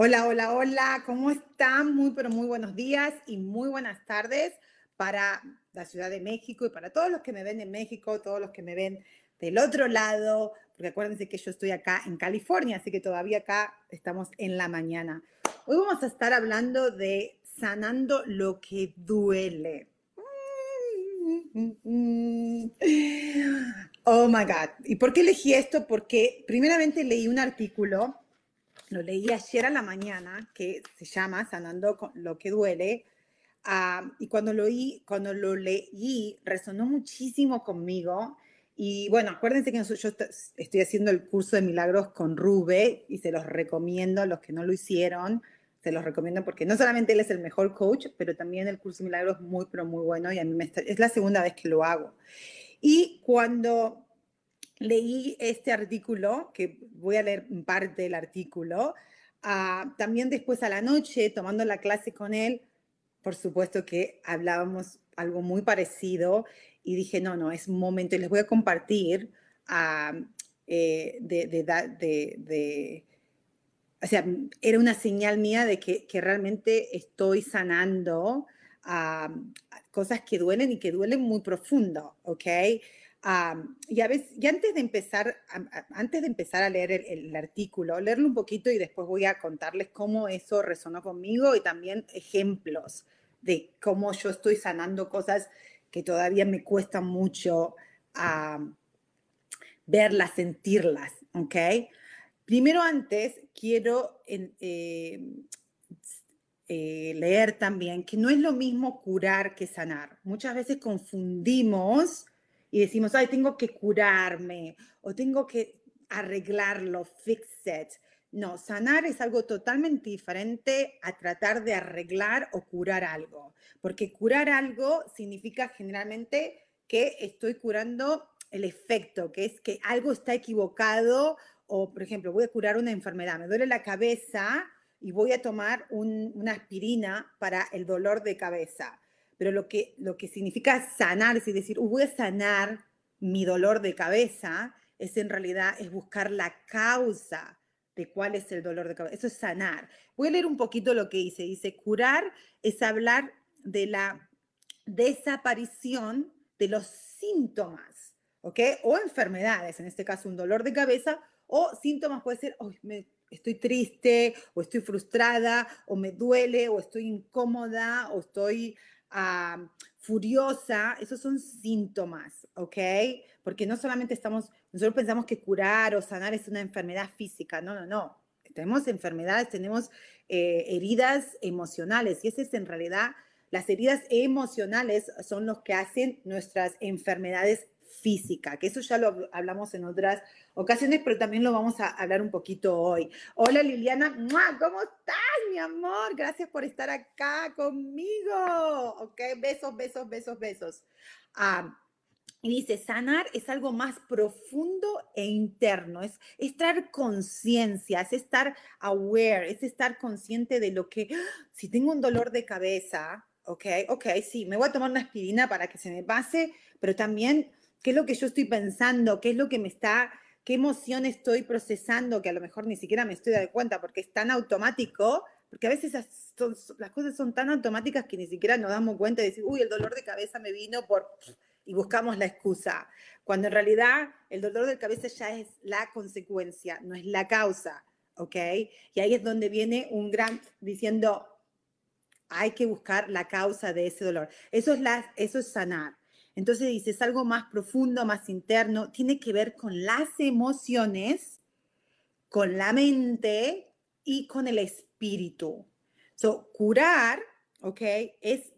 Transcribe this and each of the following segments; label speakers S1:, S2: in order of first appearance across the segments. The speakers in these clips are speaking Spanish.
S1: Hola, hola, hola, ¿cómo están? Muy, pero muy buenos días y muy buenas tardes para la Ciudad de México y para todos los que me ven en México, todos los que me ven del otro lado, porque acuérdense que yo estoy acá en California, así que todavía acá estamos en la mañana. Hoy vamos a estar hablando de sanando lo que duele. Oh my God. ¿Y por qué elegí esto? Porque primeramente leí un artículo lo leí ayer a la mañana, que se llama Sanando con lo que duele, ah, y cuando lo, leí, cuando lo leí resonó muchísimo conmigo. Y bueno, acuérdense que yo estoy haciendo el curso de milagros con Rube y se los recomiendo a los que no lo hicieron. Se los recomiendo porque no solamente él es el mejor coach, pero también el curso de milagros es muy, pero muy bueno y a mí me es la segunda vez que lo hago. Y cuando leí este artículo, que voy a leer parte del artículo, ah, también después a la noche, tomando la clase con él, por supuesto que hablábamos algo muy parecido y dije, no, no, es un momento y les voy a compartir ah, eh, de, de, de, o sea, era una señal mía de que, que realmente estoy sanando ah, cosas que duelen y que duelen muy profundo, ¿ok? Y a veces, y antes de empezar, antes de empezar a leer el, artículo, leerlo un poquito y después voy a contarles cómo eso resonó conmigo y también ejemplos de cómo yo estoy sanando cosas que todavía me cuesta mucho verlas, sentirlas, ¿ok? Primero antes quiero eh, eh, leer también que no es lo mismo curar que sanar. Muchas veces confundimos y decimos, ay, tengo que curarme o tengo que arreglarlo, fix it. No, sanar es algo totalmente diferente a tratar de arreglar o curar algo, porque curar algo significa generalmente que estoy curando el efecto, que es que algo está equivocado o, por ejemplo, voy a curar una enfermedad, me duele la cabeza y voy a tomar una aspirina para el dolor de cabeza pero lo que, lo que significa sanar, y decir, voy a sanar mi dolor de cabeza, es en realidad es buscar la causa de cuál es el dolor de cabeza. Eso es sanar. Voy a leer un poquito lo que dice. Dice, curar es hablar de la desaparición de los síntomas, ¿ok? O enfermedades, en este caso un dolor de cabeza, o síntomas puede ser, oh, estoy triste, o estoy frustrada, o me duele, o estoy incómoda, o estoy furiosa, esos son síntomas, ¿ok? Porque no solamente estamos, nosotros pensamos que curar o sanar es una enfermedad física, no, no, no. Tenemos enfermedades, tenemos eh, heridas emocionales y esa es en realidad, las heridas emocionales son los que hacen nuestras enfermedades física, que eso ya lo hablamos en otras ocasiones, pero también lo vamos a hablar un poquito hoy. Hola Liliana, ¿cómo estás, mi amor? Gracias por estar acá conmigo. Ok, besos, besos, besos, besos. Ah, y dice, sanar es algo más profundo e interno, es, estar conciencia, es estar aware, es estar consciente de lo que, si tengo un dolor de cabeza, ok, ok, sí, me voy a tomar una aspirina para que se me pase, pero también qué es lo que yo estoy pensando, qué es lo que me está, qué emoción estoy procesando, que a lo mejor ni siquiera me estoy dando cuenta porque es tan automático, porque a veces las cosas son tan automáticas que ni siquiera nos damos cuenta de decir, uy, el dolor de cabeza me vino por... y buscamos la excusa, cuando en realidad el dolor de cabeza ya es la consecuencia, no es la causa, ¿ok? Y ahí es donde viene un gran diciendo, hay que buscar la causa de ese dolor. Eso es, la, eso es sanar. Entonces dice, algo más profundo, más interno, tiene que ver con las emociones, con la mente y con el espíritu. So, curar, ¿ok? Es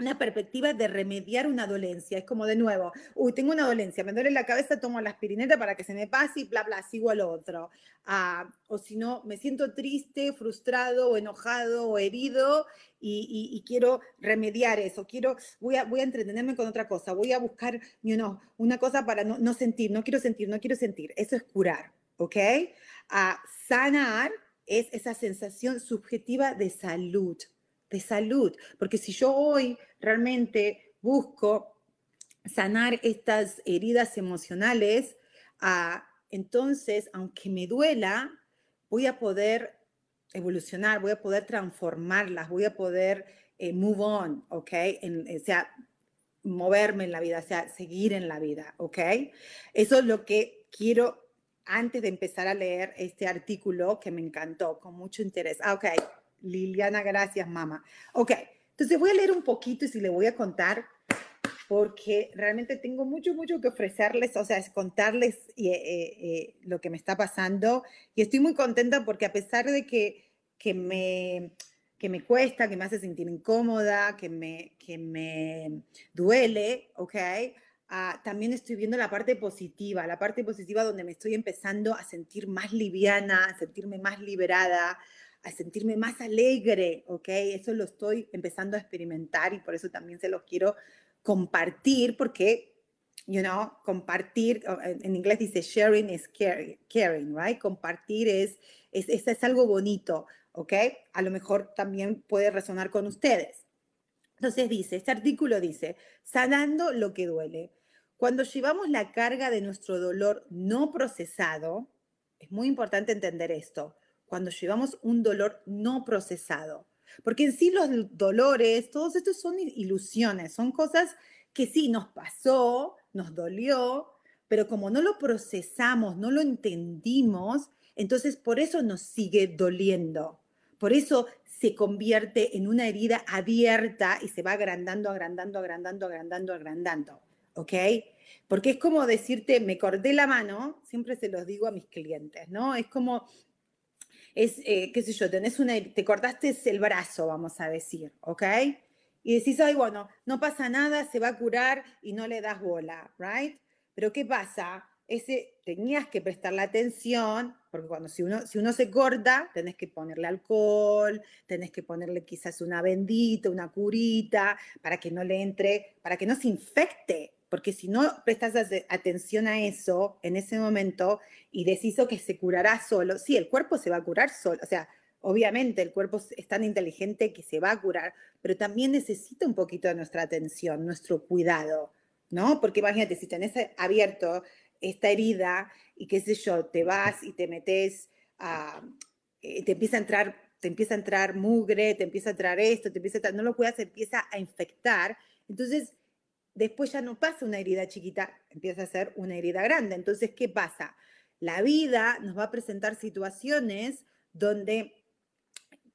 S1: una perspectiva de remediar una dolencia. Es como de nuevo, uy, tengo una dolencia, me duele la cabeza, tomo la aspirineta para que se me pase y bla, bla, sigo al otro. Ah, o si no, me siento triste, frustrado o enojado o herido y, quiero remediar eso. Quiero, voy a, voy a entretenerme con otra cosa, voy a buscar you una cosa para no, no, sentir, no quiero sentir, no quiero sentir. Eso es curar, ¿ok? Ah, sanar es esa sensación subjetiva de salud de salud, porque si yo hoy realmente busco sanar estas heridas emocionales, ah, entonces, aunque me duela, voy a poder evolucionar, voy a poder transformarlas, voy a poder eh, move on, ¿ok? o sea, moverme en la vida, o sea, seguir en la vida, ¿ok? Eso es lo que quiero antes de empezar a leer este artículo que me encantó, con mucho interés. Ah, ok, Liliana, gracias, mamá. Ok, entonces voy a leer un poquito y si le voy a contar, porque realmente tengo mucho, mucho que ofrecerles, o sea, es contarles eh, eh, eh, lo que me está pasando. Y estoy muy contenta porque a pesar de que, que, me, que me cuesta, que me hace sentir incómoda, que me, que me duele, ¿ok? Ah, también estoy viendo la parte positiva, la parte positiva donde me estoy empezando a sentir más liviana, a sentirme más liberada, a sentirme más alegre, ¿ok? Eso lo estoy empezando a experimentar y por eso también se los quiero compartir porque, you know, compartir, en inglés dice sharing is caring, right? Compartir es, es, es, algo bonito, ¿ok? A lo mejor también puede resonar con ustedes. Entonces dice, este artículo dice, sanando lo que duele. Cuando llevamos la carga de nuestro dolor no procesado, es muy importante entender esto, cuando llevamos un dolor no procesado. Porque en sí los dolores, todos estos son ilusiones, son cosas que sí nos pasó, nos dolió, pero como no lo procesamos, no lo entendimos, entonces por eso nos sigue doliendo. Por eso se convierte en una herida abierta y se va agrandando, agrandando, agrandando, agrandando, agrandando. ¿Ok? Porque es como decirte, me corté la mano, siempre se los digo a mis clientes, ¿no? Es como es, eh, qué sé yo, tenés una, te cortaste el brazo, vamos a decir, ¿ok? Y decís, ay, bueno, no pasa nada, se va a curar y no le das bola, ¿right? Pero ¿qué pasa? Ese, tenías que prestarle atención, porque cuando si uno, si uno se corta, tenés que ponerle alcohol, tenés que ponerle quizás una bendita, una curita, para que no le entre, para que no se infecte, porque si no prestas atención a eso en ese momento y decís que se curará solo, sí, el cuerpo se va a curar solo, o sea, obviamente el cuerpo es tan inteligente que se va a curar, pero también necesita un poquito de nuestra atención, nuestro cuidado, ¿no? Porque imagínate, si tenés abierto esta herida y qué sé yo, te vas y te metes a, eh, te empieza a entrar, te empieza a entrar mugre, te empieza a entrar esto, te empieza a entrar, no lo cuidas, empieza a infectar, entonces después ya no pasa una herida chiquita, empieza a ser una herida grande. Entonces, ¿qué pasa? La vida nos va a presentar situaciones donde,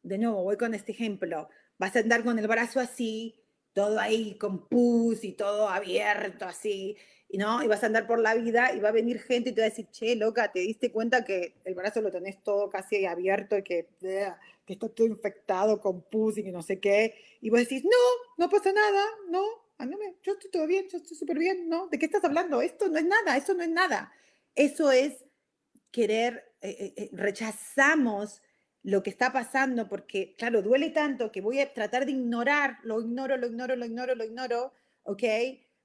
S1: de nuevo, voy con este ejemplo, vas a andar con el brazo así, todo ahí con pus y todo abierto así, no, y vas a andar por la vida y va a venir gente y te va a decir, che, loca, te diste cuenta que el brazo lo tenés todo casi abierto y que, que está todo infectado con pus y que no sé qué, y vos decís, no, no pasa nada, no, a mí me, yo estoy todo bien, yo estoy súper bien, ¿no? ¿De qué estás hablando? Esto no es nada, eso no es nada. Eso es querer, eh, eh, eh, rechazamos lo que está pasando porque, claro, duele tanto que voy a tratar de ignorar, lo ignoro, lo ignoro, lo ignoro, lo ignoro, ¿ok?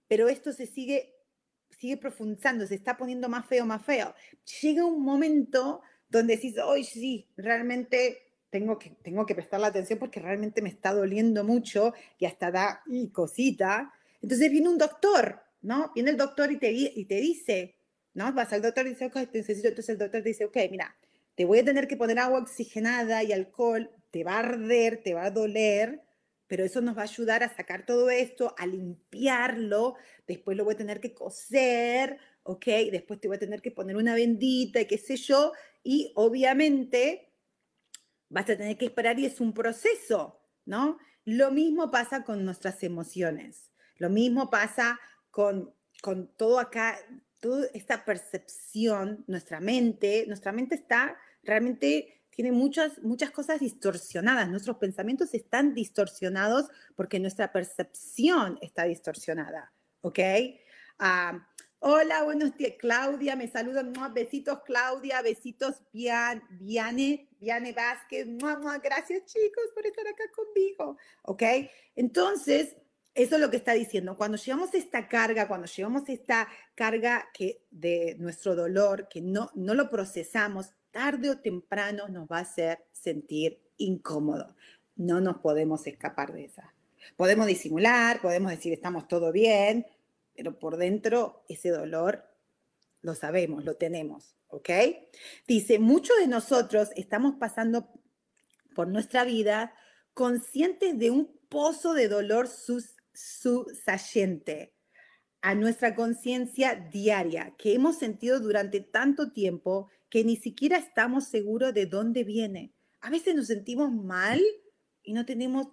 S1: Pero esto se sigue, sigue profundizando, se está poniendo más feo, más feo. Llega un momento donde decís, hoy sí, realmente tengo que, tengo que prestar la atención porque realmente me está doliendo mucho y hasta da y cosita. Entonces viene un doctor, ¿no? Viene el doctor y te, y te dice, ¿no? Vas al doctor y dice, ok, te necesito. Entonces el doctor te dice, ok, mira, te voy a tener que poner agua oxigenada y alcohol, te va a arder, te va a doler, pero eso nos va a ayudar a sacar todo esto, a limpiarlo, después lo voy a tener que coser, ¿ok? Después te voy a tener que poner una bendita y qué sé yo, y obviamente vas a tener que esperar y es un proceso, ¿no? Lo mismo pasa con nuestras emociones, lo mismo pasa con, con todo acá, toda esta percepción, nuestra mente, nuestra mente está realmente tiene muchas, muchas cosas distorsionadas. Nuestros pensamientos están distorsionados porque nuestra percepción está distorsionada. ¿Ok? Ah, hola, buenos días, Claudia. Me saludan. Besitos, Claudia. Besitos, Viane, Viane Vázquez. Gracias, chicos, por estar acá conmigo. ¿Ok? Entonces, eso es lo que está diciendo. Cuando llevamos esta carga, cuando llevamos esta carga que de nuestro dolor, que no, no lo procesamos, tarde o temprano nos va a hacer sentir incómodo. No nos podemos escapar de esa. Podemos disimular, podemos decir estamos todo bien, pero por dentro ese dolor lo sabemos, lo tenemos, ¿ok? Dice, muchos de nosotros estamos pasando por nuestra vida conscientes de un pozo de dolor susayente a nuestra conciencia diaria que hemos sentido durante tanto tiempo que ni siquiera estamos seguros de dónde viene. A veces nos sentimos mal y no tenemos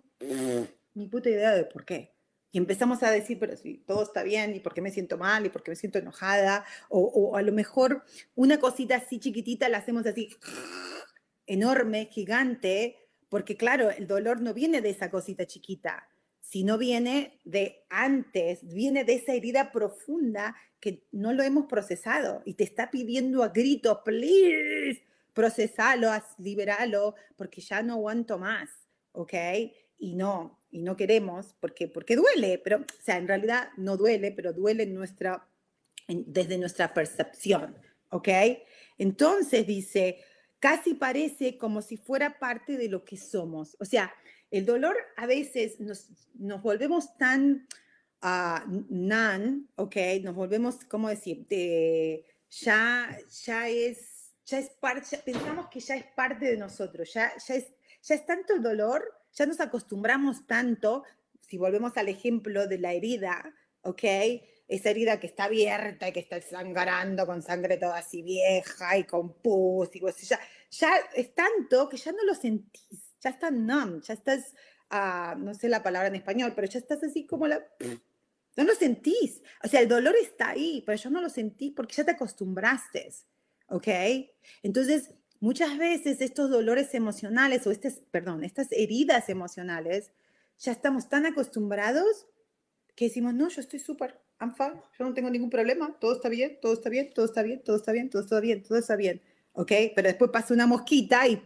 S1: ni puta idea de por qué. Y empezamos a decir, pero si todo está bien, y por qué me siento mal, y por qué me siento enojada, o, o a lo mejor una cosita así chiquitita la hacemos así enorme, gigante, porque claro, el dolor no viene de esa cosita chiquita, sino viene de antes, viene de esa herida profunda que no lo hemos procesado y te está pidiendo a grito, please, procesalo, liberalo, porque ya no aguanto más, ¿ok? Y no, y no queremos, porque, porque duele, pero, o sea, en realidad no duele, pero duele nuestra, desde nuestra percepción, ¿ok? Entonces dice, casi parece como si fuera parte de lo que somos, o sea, el dolor a veces nos, nos volvemos tan uh, nan, ¿ok? Nos volvemos, ¿cómo decir? ya, ya es, ya es parte, pensamos que ya es parte de nosotros, ya, ya, es, ya es tanto el dolor, ya nos acostumbramos tanto, si volvemos al ejemplo de la herida, ¿ok? Esa herida que está abierta y que está sangrando con sangre toda así vieja y con pus y cosas, ya, ya es tanto que ya no lo sentís ya estás numb, ya estás, ah, no sé la palabra en español, pero ya estás así como la... No lo sentís. O sea, el dolor está ahí, pero yo no lo sentí porque ya te acostumbraste. ¿Ok? Entonces, muchas veces estos dolores emocionales o estas, perdón, estas heridas emocionales, ya estamos tan acostumbrados que decimos, no, yo estoy súper, I'm fine, yo no tengo ningún problema, todo está bien, todo está bien, todo está bien, todo está bien, todo está bien, todo está bien, ¿ok? Pero después pasa una mosquita y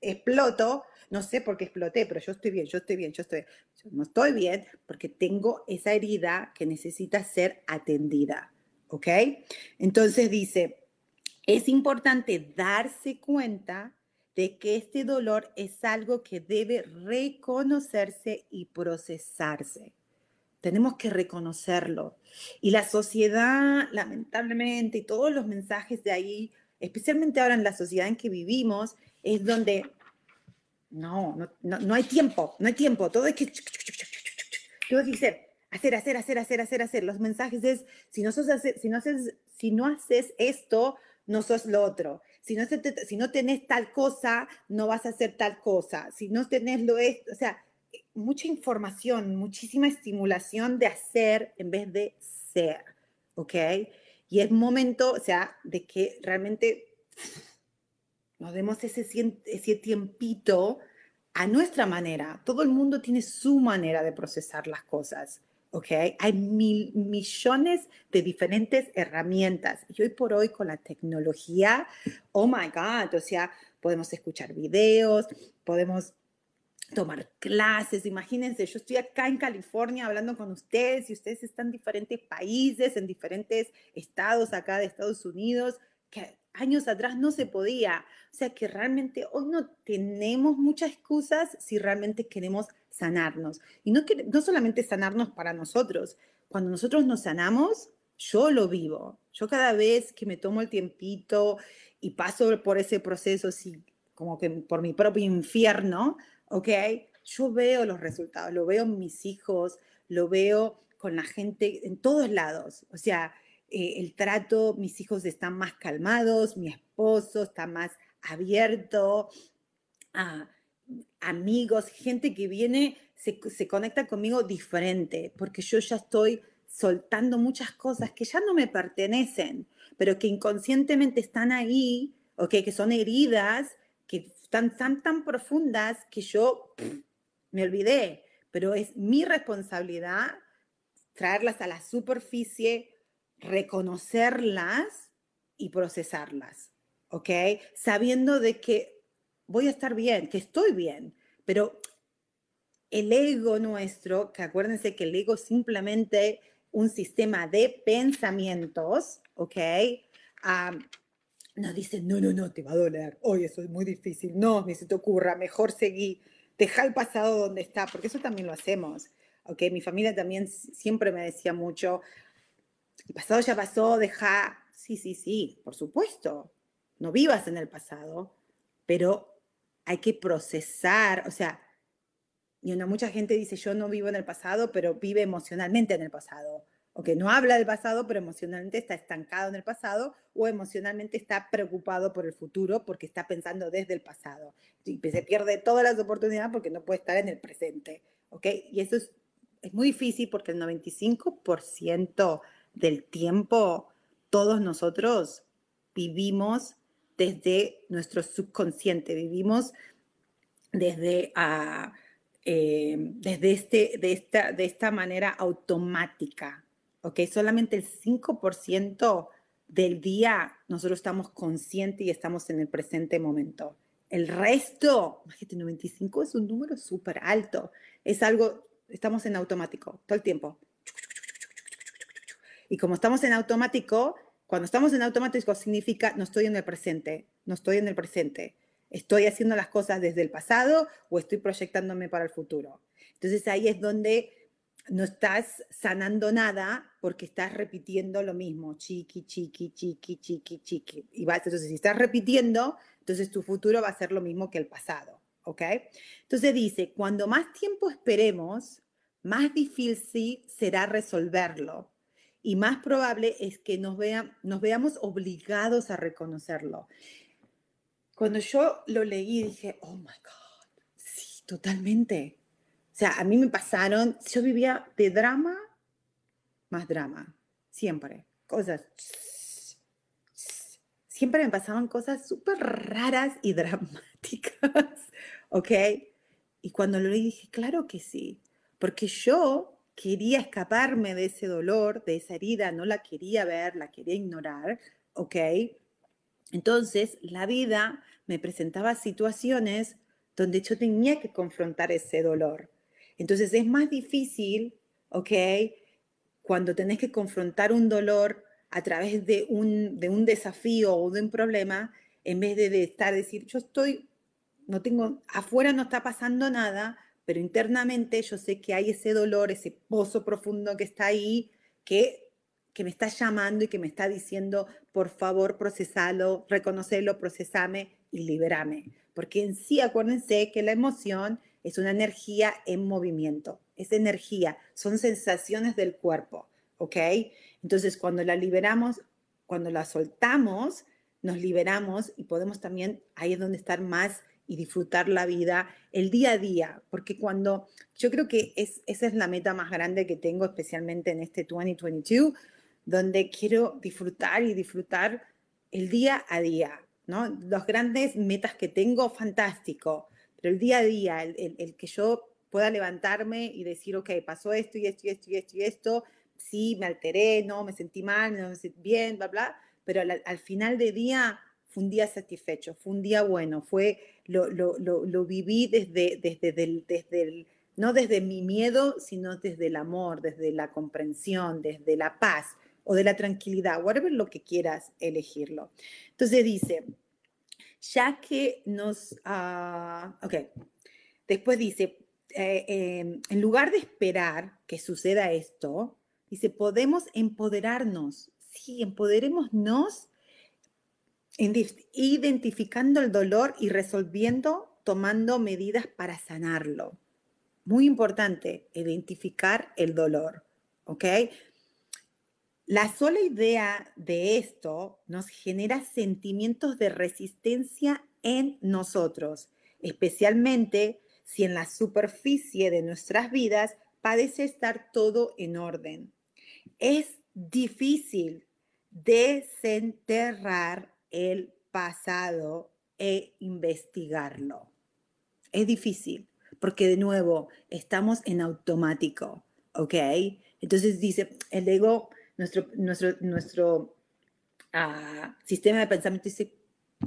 S1: exploto, no sé por qué exploté, pero yo estoy bien, yo estoy bien, yo estoy Yo no estoy bien porque tengo esa herida que necesita ser atendida, ¿ok? Entonces dice, es importante darse cuenta de que este dolor es algo que debe reconocerse y procesarse. Tenemos que reconocerlo. Y la sociedad, lamentablemente, y todos los mensajes de ahí, especialmente ahora en la sociedad en que vivimos, es donde no, no, no, hay tiempo, no hay tiempo, todo es que... Todo es hacer, hacer, hacer, hacer, hacer, hacer, hacer. Los mensajes es, si no, sos, si no, haces, si no haces esto, no sos lo otro. Si no, si no tenés tal cosa, no vas a hacer tal cosa. Si no tenés lo esto, o sea, mucha información, muchísima estimulación de hacer en vez de ser, ¿ok? Y es momento, o sea, de que realmente nos demos ese, ese tiempito a nuestra manera. Todo el mundo tiene su manera de procesar las cosas. ¿Ok? Hay mil, millones de diferentes herramientas. Y hoy por hoy con la tecnología, oh my God, o sea, podemos escuchar videos, podemos tomar clases. Imagínense, yo estoy acá en California hablando con ustedes y ustedes están en diferentes países, en diferentes estados acá de Estados Unidos, que años atrás no se podía. O sea que realmente hoy no tenemos muchas excusas si realmente queremos sanarnos. Y no, no solamente sanarnos para nosotros. Cuando nosotros nos sanamos, yo lo vivo. Yo cada vez que me tomo el tiempito y paso por ese proceso, así como que por mi propio infierno, ¿ok? Yo veo los resultados, lo veo en mis hijos, lo veo con la gente en todos lados. O sea, eh, el trato, mis hijos están más calmados, mi esposo está más abierto. Ah, amigos, gente que viene, se, se conecta conmigo diferente, porque yo ya estoy soltando muchas cosas que ya no me pertenecen, pero que inconscientemente están ahí, okay, que son heridas, que están tan, tan profundas que yo me olvidé, pero es mi responsabilidad traerlas a la superficie, reconocerlas y procesarlas, ¿ok? Sabiendo de que voy a estar bien, que estoy bien, pero el ego nuestro, que acuérdense que el ego es simplemente un sistema de pensamientos, ¿ok? nos dice, no, no, no, te va a doler, hoy eso es muy difícil, no, ni se te ocurra, mejor seguí, deja el pasado donde está, porque eso también lo hacemos, ¿ok? Mi familia también siempre me decía mucho, el pasado ya pasó, deja, sí, sí, sí, por supuesto, no vivas en el pasado, pero hay que procesar, o sea, y una, mucha gente dice, yo no vivo en el pasado, pero vive emocionalmente en el pasado. O que no habla del pasado, pero emocionalmente está estancado en el pasado o emocionalmente está preocupado por el futuro porque está pensando desde el pasado. Y se pierde todas las oportunidades porque no puede estar en el presente. ¿ok? Y eso es, es muy difícil porque el 95% del tiempo todos nosotros vivimos desde nuestro subconsciente, vivimos desde... Uh, eh, desde este, de, esta, de esta manera automática. ¿ok? Solamente el 5% del día nosotros estamos conscientes y estamos en el presente momento. El resto, imagínate, 95 es un número súper alto. Es algo, estamos en automático todo el tiempo. Y como estamos en automático, cuando estamos en automático significa no estoy en el presente, no estoy en el presente. ¿Estoy haciendo las cosas desde el pasado o estoy proyectándome para el futuro? Entonces ahí es donde no estás sanando nada porque estás repitiendo lo mismo, chiqui, chiqui, chiqui, chiqui, chiqui. Y vas, entonces, si estás repitiendo, entonces tu futuro va a ser lo mismo que el pasado, ¿ok? Entonces dice, cuando más tiempo esperemos, más difícil será resolverlo y más probable es que nos, nos veamos obligados a reconocerlo. Cuando yo lo leí dije, oh my God, sí, totalmente. O sea, a mí me pasaron, yo vivía de drama más drama, siempre. Cosas, siempre me pasaban cosas súper raras y dramáticas, ¿ok? Y cuando lo leí dije, claro que sí, porque yo quería escaparme de ese dolor, de esa herida, no la quería ver, la quería ignorar, ¿ok? Entonces, la vida me presentaba situaciones donde yo tenía que confrontar ese dolor. Entonces, es más difícil, ¿ok? Cuando tenés que confrontar un dolor a través de un, de un desafío o de un problema, en vez de, estar, decir, yo estoy, no tengo, afuera no está pasando nada, pero internamente yo sé que hay ese dolor, ese pozo profundo que está ahí, que que me está llamando y que me está diciendo, por favor, procesalo, reconocelo, procesame y liberame. Porque en sí, acuérdense que la emoción es una energía en movimiento, es energía, son sensaciones del cuerpo, ¿ok? Entonces, cuando la liberamos, cuando la soltamos, nos liberamos y podemos también, ahí es donde estar más y disfrutar la vida el día a día, porque cuando yo creo que es, esa es la meta más grande que tengo, especialmente en este 2022, donde quiero disfrutar y disfrutar el día a día, ¿no? Los grandes metas que tengo, fantástico, pero el día a día, el, que yo pueda levantarme y decir, ok, pasó esto y esto y esto y esto y esto, sí, me alteré, no, me sentí mal, no me sentí bien, bla, bla, pero al, final del día fue un día satisfecho, fue un día bueno, fue, lo, lo, lo, viví desde, desde, desde el, no desde mi miedo, sino desde el amor, desde la comprensión, desde la paz, o de la tranquilidad, whatever lo que quieras elegirlo. Entonces dice, ya que nos, uh, ok, después dice, eh, em, en lugar de esperar que suceda esto, dice, podemos empoderarnos, sí, empoderémonos identificando el dolor y resolviendo, tomando medidas para sanarlo. Muy importante, identificar el dolor, ¿ok? La sola idea de esto nos genera sentimientos de resistencia en nosotros. especialmente si en la superficie de nuestras vidas parece estar todo en orden. Es difícil desenterrar el pasado e investigarlo. Es difícil porque de nuevo estamos en automático, ¿ok? Entonces dice, el ego, nuestro, nuestro, nuestro ah, sistema de pensamiento dice,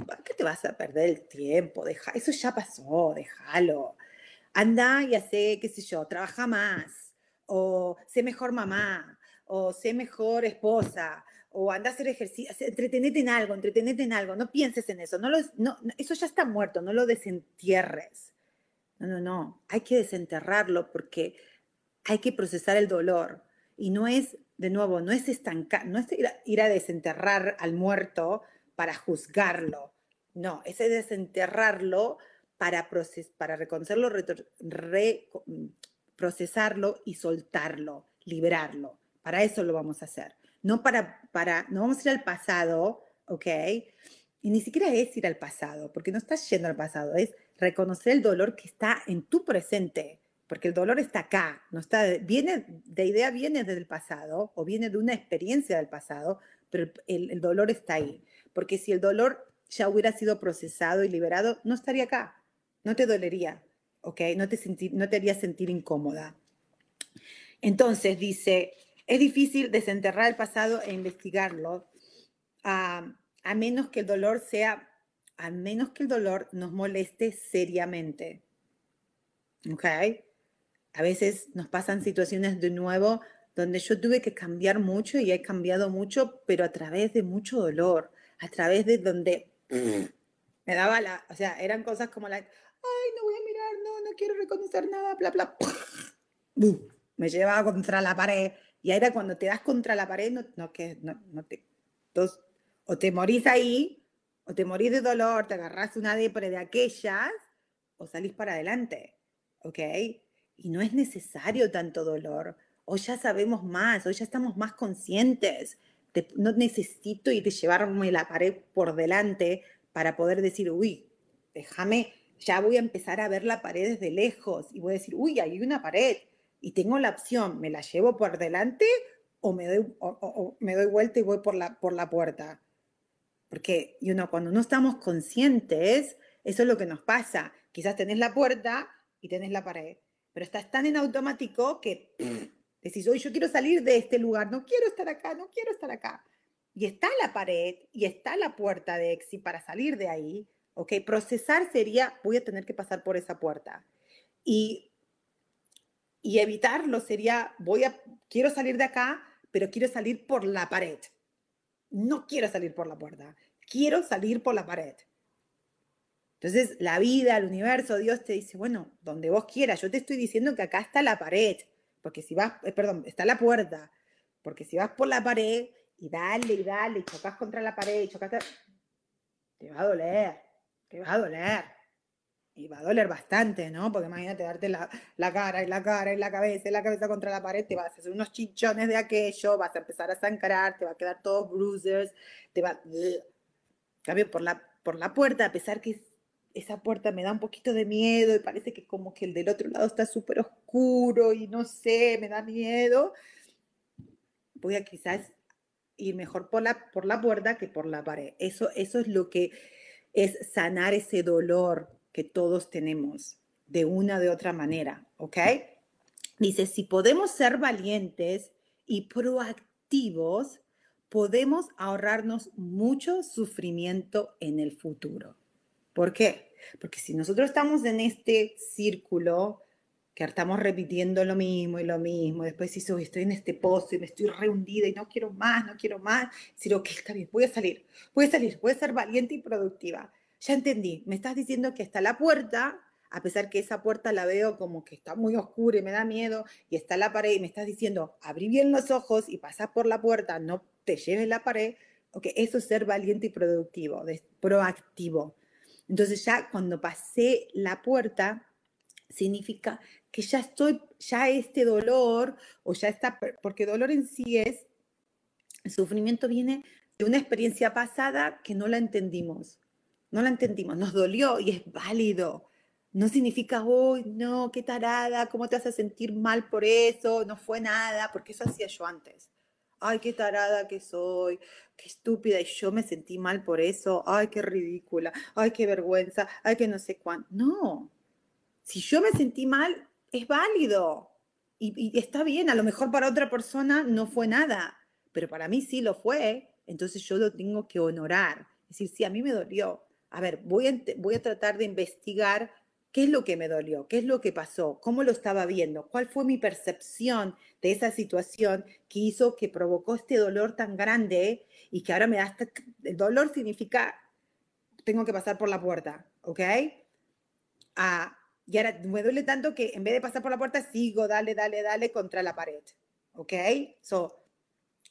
S1: ¿para qué te vas a perder el tiempo? Deja, eso ya pasó, déjalo. Anda y hace, qué sé yo, trabaja más, o sé mejor mamá, o sé mejor esposa, o anda a hacer ejercicio, entretenete en algo, entretenete en algo, no pienses en eso, no, lo, no eso ya está muerto, no lo desentierres. No, no, no, hay que desenterrarlo porque hay que procesar el dolor. Y no es, de nuevo, no es estancar, no es ir a, desenterrar al muerto para juzgarlo. No, es desenterrarlo para, para reconocerlo, procesarlo y soltarlo, liberarlo. Para eso lo vamos a hacer. No para, para, no vamos a ir al pasado, ¿ok? Y ni siquiera es ir al pasado, porque no estás yendo al pasado, es reconocer el dolor que está en tu presente, porque el dolor está acá, no está, viene, de idea viene del pasado o viene de una experiencia del pasado, pero el, dolor está ahí. Porque si el dolor ya hubiera sido procesado y liberado, no estaría acá, no te dolería, ¿ok? No te, no te haría sentir incómoda. Entonces dice, es difícil desenterrar el pasado e investigarlo, a menos que el dolor sea a menos que el dolor nos moleste seriamente. ¿Ok? A veces nos pasan situaciones de nuevo donde yo tuve que cambiar mucho y he cambiado mucho, pero a través de mucho dolor, a través de donde me daba la, o sea, eran cosas como la, ay, no voy a mirar, no, no quiero reconocer nada, bla, bla. Me llevaba contra la pared y ahí era cuando te das contra la pared, no, no, que, no, no te, o te morís ahí o te morís de dolor, te agarrás una depre de aquellas, o salís para adelante, ¿ok? Y no es necesario tanto dolor. Hoy ya sabemos más, hoy ya estamos más conscientes. no necesito ir a llevarme la pared por delante para poder decir, uy, déjame, ya voy a empezar a ver la pared desde lejos y voy a decir, uy, hay una pared. Y tengo la opción, ¿me la llevo por delante o me doy, me doy vuelta y voy por la, por la puerta? Porque cuando no estamos conscientes, eso es lo que nos pasa. Quizás tenés la puerta y tenés la pared, pero estás tan en automático que decís, hoy yo quiero salir de este lugar, no quiero estar acá, no quiero estar acá. Y está la pared y está la puerta de exit para salir de ahí. ¿ok? Procesar sería, voy a tener que pasar por esa puerta. Y, y evitarlo sería, voy a, quiero salir de acá, pero quiero salir por la pared no quiero salir por la puerta, quiero salir por la pared. Entonces, la vida, el universo, Dios te dice, bueno, donde vos quieras, yo te estoy diciendo que acá está la pared, porque si vas, eh, perdón, está la puerta, porque si vas por la pared y dale y dale y chocas contra la pared y chocas, te va a doler, te va a doler y va a doler bastante, ¿no? Porque imagínate darte la, cara y la cara y la cabeza y la cabeza contra la pared, te vas a hacer unos chichones de aquello, vas a empezar a sangrar, te va a quedar todos bruisers, te va... Cambio por la, por la puerta, a pesar que esa puerta me da un poquito de miedo y parece que como que el del otro lado está súper oscuro y no sé, me da miedo, voy a quizás ir mejor por la, por la puerta que por la pared. Eso, eso es lo que es sanar ese dolor, que todos tenemos de una de otra manera, ¿ok? Dice, si podemos ser valientes y proactivos, podemos ahorrarnos mucho sufrimiento en el futuro. ¿Por qué? Porque si nosotros estamos en este círculo que estamos repitiendo lo mismo y lo mismo, después si estoy en este pozo y me estoy rehundida y no quiero más, no quiero más, decir, ok, está bien, voy a salir, voy a salir, voy a ser valiente y productiva ya entendí, me estás diciendo que está la puerta, a pesar que esa puerta la veo como que está muy oscura y me da miedo, y está la pared y me estás diciendo, abrí bien los ojos y pasas por la puerta, no te lleves la pared, ok, eso es ser valiente y productivo, proactivo. Entonces ya cuando pasé la puerta, significa que ya estoy, ya este dolor, o ya está, porque dolor en sí es, el sufrimiento viene de una experiencia pasada que no la entendimos no la entendimos, nos dolió y es válido, no significa, uy, no, qué tarada, ¿cómo te a sentir mal por eso? No fue nada, porque eso hacía yo antes. Ay, qué tarada que soy, qué estúpida, y yo me sentí mal por eso. Ay, qué ridícula, ay, qué vergüenza, ay, que no sé cuánto. No, si yo me sentí mal, es válido y, y está bien. A lo mejor para otra persona no fue nada, pero para mí sí lo fue. Entonces yo lo tengo que honorar. Es decir, sí, a mí me dolió. A ver, voy a, voy a tratar de investigar ¿Qué es lo que me dolió? ¿Qué es lo que pasó? ¿Cómo lo estaba viendo? ¿Cuál fue mi percepción de esa situación que hizo que provocó este dolor tan grande y que ahora me da hasta... El dolor significa, tengo que pasar por la puerta, ¿ok? Ah, y ahora me duele tanto que en vez de pasar por la puerta, sigo, dale, dale, dale contra la pared, ¿ok? So,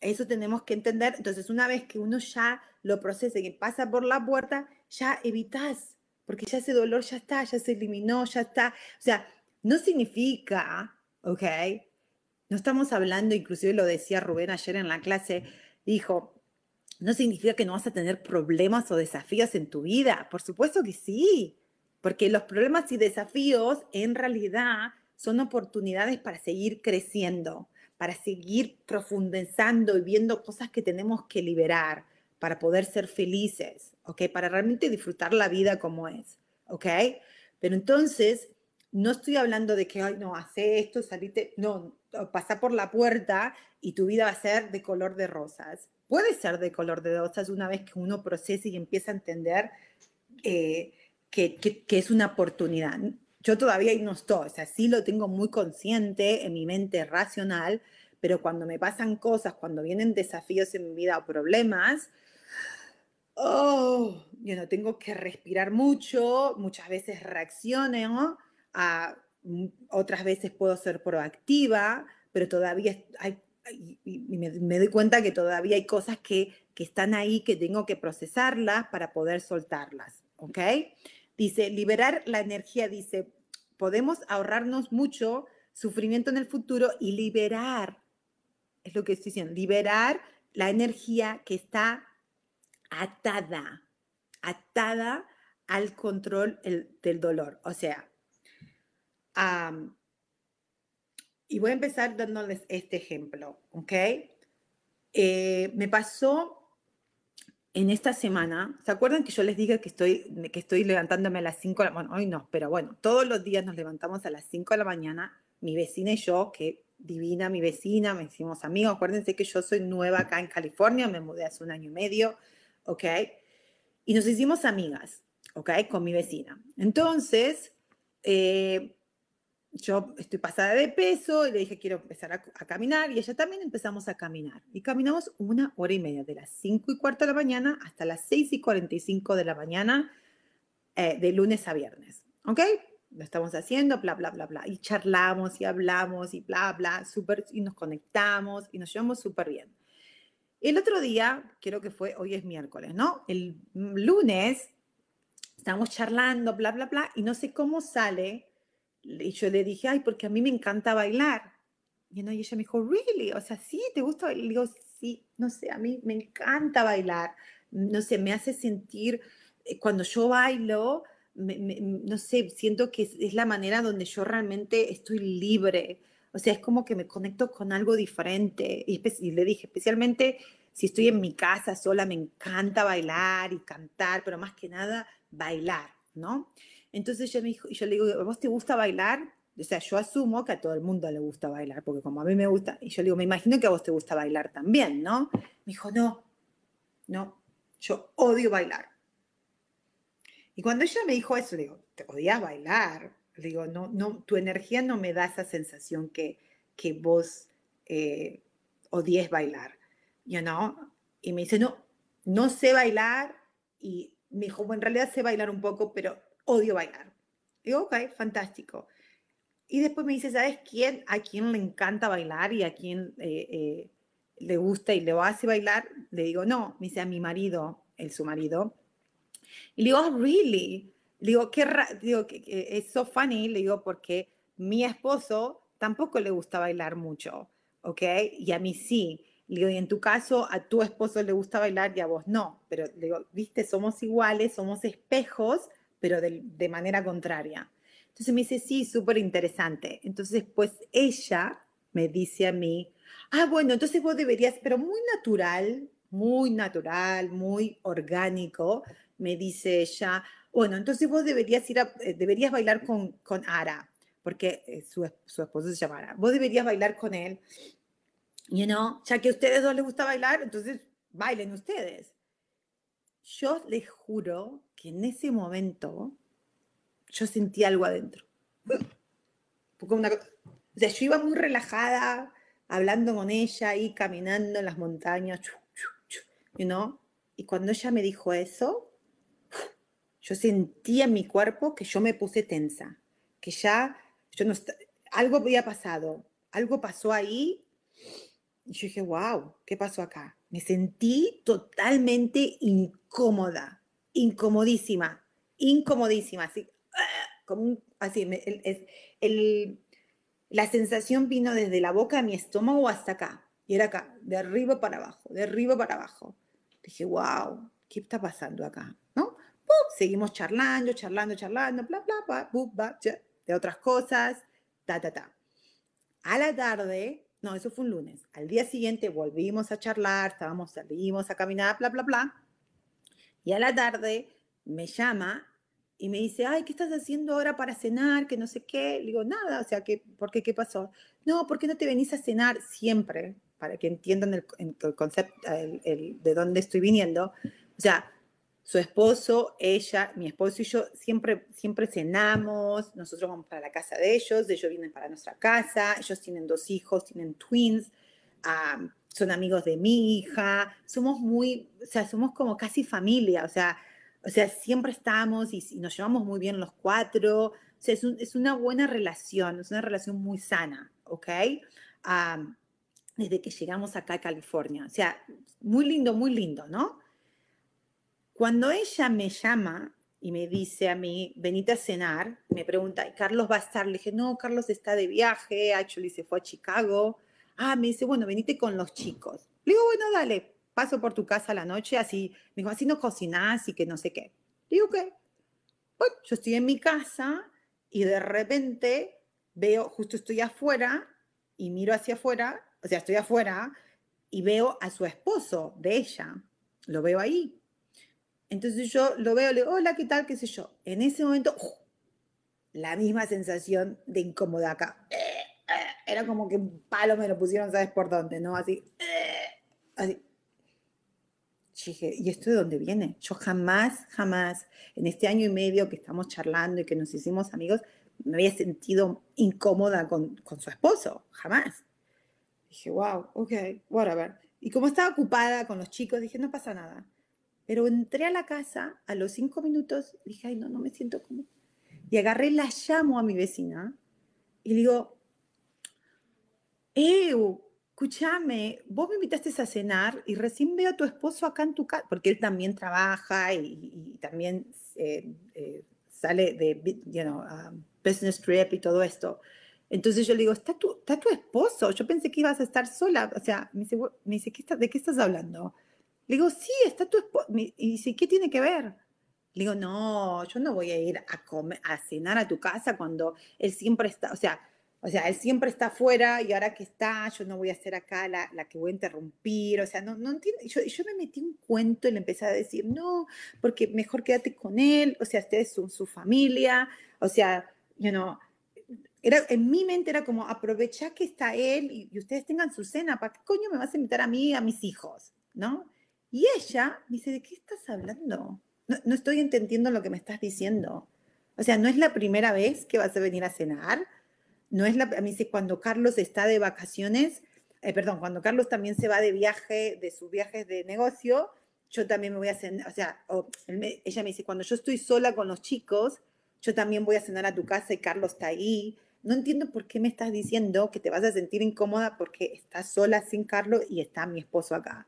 S1: eso tenemos que entender. Entonces, una vez que uno ya lo procesa y pasa por la puerta, ya evitas porque ya ese dolor ya está, ya se eliminó, ya está. O sea, no significa, ¿ok? No estamos hablando, inclusive lo decía Rubén ayer en la clase, dijo, no significa que no vas a tener problemas o desafíos en tu vida. Por supuesto que sí, porque los problemas y desafíos en realidad son oportunidades para seguir creciendo, para seguir profundizando y viendo cosas que tenemos que liberar para poder ser felices, ¿ok? Para realmente disfrutar la vida como es, ¿ok? Pero entonces, no estoy hablando de que, ay, no, hace esto, salite, no, pasa por la puerta y tu vida va a ser de color de rosas. Puede ser de color de rosas una vez que uno procese y empieza a entender eh, que, que, es una oportunidad. Yo todavía no estoy, o sea, sí lo tengo muy consciente en mi mente racional, pero cuando me pasan cosas, cuando vienen desafíos en mi vida o problemas, oh, yo no tengo que respirar mucho, muchas veces reacciono, a, mm, otras veces puedo ser proactiva, pero todavía hay, me, me, doy cuenta que todavía hay cosas que, que están ahí que tengo que procesarlas para poder soltarlas, ¿ok? Dice, liberar la energía, dice, podemos ahorrarnos mucho sufrimiento en el futuro y liberar, es lo que estoy diciendo, liberar la energía que está atada, atada al control del dolor. O sea, y voy a empezar dándoles este ejemplo, ¿ok? Eh, me pasó en esta semana, ¿se acuerdan que yo les dije que estoy, que estoy levantándome a las 5 de la? Bueno, hoy no, pero bueno, todos los días nos levantamos a las 5 de la mañana, mi vecina y yo, que divina mi vecina, me hicimos amigos, acuérdense que yo soy nueva acá en California, me mudé hace un año y medio, ¿ok? Y nos hicimos amigas, ¿ok? Con mi vecina. Entonces, eh, yo estoy pasada de peso y le dije, quiero empezar a, caminar y ella también empezamos a caminar. Y caminamos una hora y media, de las 5 y cuarto de la mañana hasta las 6 y 45 de la mañana, eh, de lunes a viernes, ¿ok? Lo estamos haciendo, bla, bla, bla, bla. Y charlamos y hablamos y bla, bla, súper, y nos conectamos y nos llevamos súper bien. El otro día, creo que fue, hoy es miércoles, ¿no? El lunes estábamos charlando, bla, bla, bla, y no sé cómo sale. Y yo le dije, ay, porque a mí me encanta bailar. Y, ella me dijo, ¿really? O sea, ¿sí? ¿Te gusta? Y le digo, sí, no sé, a mí me encanta bailar. No sé, me hace sentir, eh, cuando yo bailo, no sé, siento que es, la manera donde yo realmente estoy libre. O sea, es como que me conecto con algo diferente. Y, le dije, especialmente si estoy en mi casa sola, me encanta bailar y cantar, pero más que nada bailar, ¿no? Entonces yo, me dijo, yo le digo, ¿a vos te gusta bailar? O sea, yo asumo que a todo el mundo le gusta bailar, porque como a mí me gusta, y yo le digo, me imagino que a vos te gusta bailar también, ¿no? Me dijo, no, no, yo odio bailar. Y cuando ella me dijo eso, le digo, ¿te odias bailar? Digo, no, no, tu energía no me da esa sensación que, que vos eh, odies bailar, you know? Y me dice, no, no sé bailar. Y me dijo, bueno, en realidad sé bailar un poco, pero odio bailar. Digo, ok, fantástico. Y después me dice, ¿sabes quién? A quién le encanta bailar y a quién eh, eh, le gusta y le hace bailar. Le digo, no, me dice a mi marido, el su marido. Y le digo, oh, really? Digo, qué digo, que, es so funny, le digo, porque mi esposo tampoco le gusta bailar mucho, ¿ok? Y a mí sí. Le digo, y en tu caso, a tu esposo le gusta bailar y a vos no. Pero le digo, viste, somos iguales, somos espejos, pero de, de manera contraria. Entonces me dice, sí, súper interesante. Entonces, pues ella me dice a mí, ah, bueno, entonces vos deberías, pero muy natural, muy natural, muy orgánico, me dice ella, bueno, entonces vos deberías ir a, eh, deberías bailar con, con Ara, porque eh, su, su esposo se llama Ara, vos deberías bailar con él, you know, ya que a ustedes dos les gusta bailar, entonces bailen ustedes. Yo les juro que en ese momento yo sentí algo adentro. Una, o sea, yo iba muy relajada, hablando con ella y caminando en las montañas, you know? Y cuando ella me dijo eso, yo sentí en mi cuerpo que yo me puse tensa, que ya yo no algo había pasado, algo pasó ahí. Y yo dije, wow, ¿qué pasó acá? Me sentí totalmente incómoda, incomodísima, incomodísima, así, como así, el, el, la sensación vino desde la boca de mi estómago hasta acá, y era acá, de arriba para abajo, de arriba para abajo. Dije, wow, ¿qué está pasando acá? ¿No? Seguimos charlando, charlando, charlando, bla, bla, bla, de otras cosas, ta, ta, ta. A la tarde, no, eso fue un lunes. Al día siguiente volvimos a charlar, estábamos, salimos a caminar, bla, bla, bla. Y a la tarde me llama y me dice, ay, ¿qué estás haciendo ahora para cenar? Que no sé qué. Le digo, nada, o sea, ¿qué, ¿por qué? ¿Qué pasó? No, ¿por qué no te venís a cenar siempre? Para que entiendan el, el concepto, el, de dónde estoy viniendo. O sea, su esposo, ella, mi esposo y yo siempre, siempre cenamos, nosotros vamos para la casa de ellos, ellos vienen para nuestra casa, ellos tienen dos hijos, tienen twins, son amigos de mi hija, somos muy, o sea, somos como casi familia, o sea, o sea siempre estamos y, nos llevamos muy bien los cuatro, o sea, es, es, una buena relación, es una relación muy sana, ¿ok? desde que llegamos acá a California, o sea, muy lindo, muy lindo, ¿no? Cuando ella me llama y me dice a mí, venite a cenar, me pregunta, ¿y Carlos va a estar? Le dije, no, Carlos está de viaje, actually se fue a Chicago. Ah, me dice, bueno, venite con los chicos. Le digo, bueno, dale, paso por tu casa la noche, así, me dijo, así no cocinas y que no sé qué. Le digo, ¿qué? Bueno, yo estoy en mi casa y de repente veo, justo estoy afuera y miro hacia afuera, o sea, estoy afuera y veo a su esposo de ella, lo veo ahí. Entonces yo lo veo, le digo, hola, ¿qué tal? ¿Qué sé yo? En ese momento, la misma sensación de incomodidad acá. Era como que un palo me lo pusieron, ¿sabes por dónde? ¿No? Así. Así. Dije, ¿y esto de dónde viene? Yo jamás, jamás, en este año y medio que estamos charlando y que nos hicimos amigos, me había sentido incómoda con, con su esposo. Jamás. Dije, wow, ok, whatever. Y como estaba ocupada con los chicos, dije, no pasa nada. Pero entré a la casa, a los cinco minutos, dije, ay, no, no me siento como. Y agarré, la llamo a mi vecina y digo, Eu, escúchame, vos me invitaste a cenar y recién veo a tu esposo acá en tu casa, porque él también trabaja y, también eh, eh, sale de, you know, business trip y todo esto. Entonces yo le digo, ¿está tu, ¿está tu esposo? Yo pensé que ibas a estar sola. O sea, me dice, me dice ¿de qué estás hablando? Le digo, sí, está tu esposo. Y dice, ¿qué tiene que ver? Le digo, no, yo no voy a ir a, comer, a cenar a tu casa cuando él siempre está, o sea, o sea, él siempre está afuera y ahora que está, yo no voy a ser acá la, la que voy a interrumpir, o sea, no, no entiendo. Yo, yo, me metí un cuento y le empecé a decir, no, porque mejor quédate con él, o sea, ustedes son su familia, o sea, you know, era, en mi mente era como, aprovecha que está él y, y ustedes tengan su cena, ¿para qué coño me vas a invitar a mí, a mis hijos? ¿No? Y ella me dice, ¿de qué estás hablando? No, estoy entendiendo lo que me estás diciendo. O sea, no es la primera vez que vas a venir a cenar. No es la, me dice, cuando Carlos está de vacaciones, eh, perdón, cuando Carlos también se va de viaje, de sus viajes de negocio, yo también me voy a cenar, o sea, ella me dice, cuando yo estoy sola con los chicos, yo también voy a cenar a tu casa y Carlos está ahí. No entiendo por qué me estás diciendo que te vas a sentir incómoda porque estás sola sin Carlos y está mi esposo acá.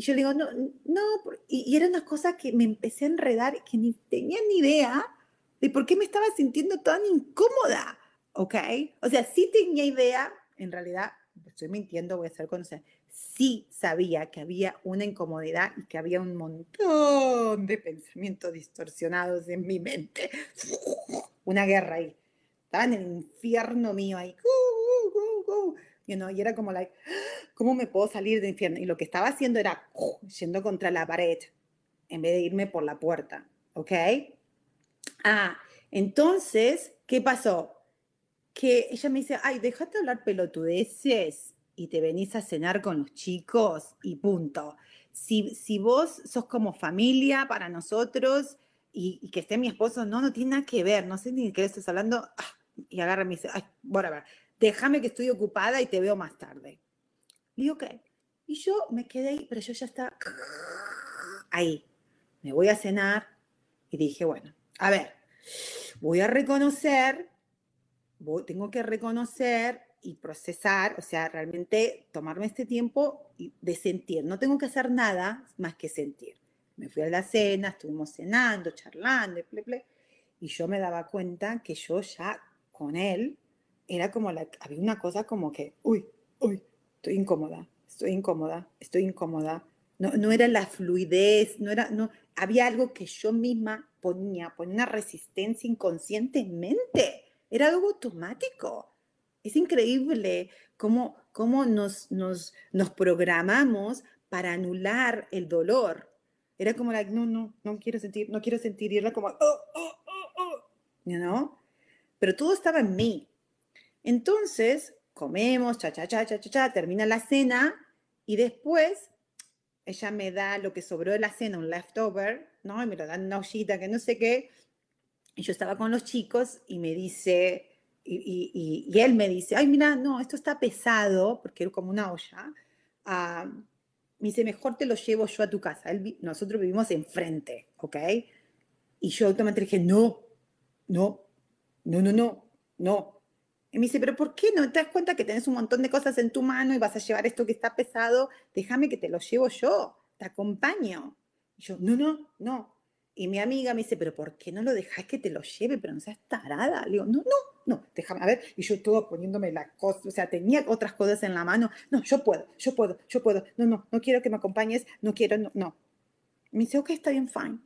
S1: Y yo le digo, no, no, y, era una cosa que me empecé a enredar que ni tenía ni idea de por qué me estaba sintiendo tan incómoda, ¿ok? O sea, sí tenía idea, en realidad, estoy mintiendo, voy a hacer conocer, sí sabía que había una incomodidad y que había un montón de pensamientos distorsionados en mi mente. Una guerra ahí. estaba en el infierno mío ahí, uh, you know, y era como, like, ¿cómo me puedo salir del infierno? Y lo que estaba haciendo era yendo contra la pared en vez de irme por la puerta, ¿ok? Ah, entonces, ¿qué pasó? Que ella me dice, ay, déjate hablar pelotudeces y te venís a cenar con los chicos y punto. Si, si vos sos como familia para nosotros y, que esté mi esposo, no, no tiene nada que ver, no sé ni de qué estás hablando. Ah, y agarra y me dice, ay, bueno, a ver, déjame que estoy ocupada y te veo más tarde. Le digo, ok. Y yo me quedé ahí, pero yo ya estaba ahí. Me voy a cenar y dije, bueno, a ver, voy a reconocer, tengo que reconocer y procesar, o sea, realmente tomarme este tiempo de sentir. No tengo que hacer nada más que sentir. Me fui a la cena, estuvimos cenando, charlando, y yo me daba cuenta que yo ya con él era como la, había una cosa como que, uy, uy, estoy incómoda, estoy incómoda, estoy incómoda. No, no era la fluidez, no era, no, había algo que yo misma ponía, ponía una resistencia inconscientemente, era algo automático. Es increíble cómo, cómo nos, nos, nos programamos para anular el dolor. Era como, like, no, no, no quiero sentir, no quiero sentir. Y era como, oh, oh, oh, oh, you know? Pero todo estaba en mí. Entonces, comemos, cha, cha, cha, cha, cha, termina la cena y después ella me da lo que sobró de la cena, un leftover, ¿no? Y me lo dan una ollita que no sé qué. Y yo estaba con los chicos y me dice, y, y, él me dice, ay, mira, no, esto está pesado, porque era como una olla. Ah, me dice, mejor te lo llevo yo a tu casa. nosotros vivimos enfrente, ¿ok? Y yo automáticamente dije, no, no, no, no, no, no. Y me dice, pero ¿por qué no te das cuenta que tienes un montón de cosas en tu mano y vas a llevar esto que está pesado? Déjame que te lo llevo yo, te acompaño. Y yo, no, no, no. Y mi amiga me dice, pero ¿por qué no lo dejas que te lo lleve? Pero no seas tarada. Le digo, no, no, no, déjame, a ver. Y yo todo poniéndome la cosa, o sea, tenía otras cosas en la mano. No, yo puedo, yo puedo, yo puedo. No, no, no quiero que me acompañes, no quiero, no, no. Me dice, ok, está bien, fine.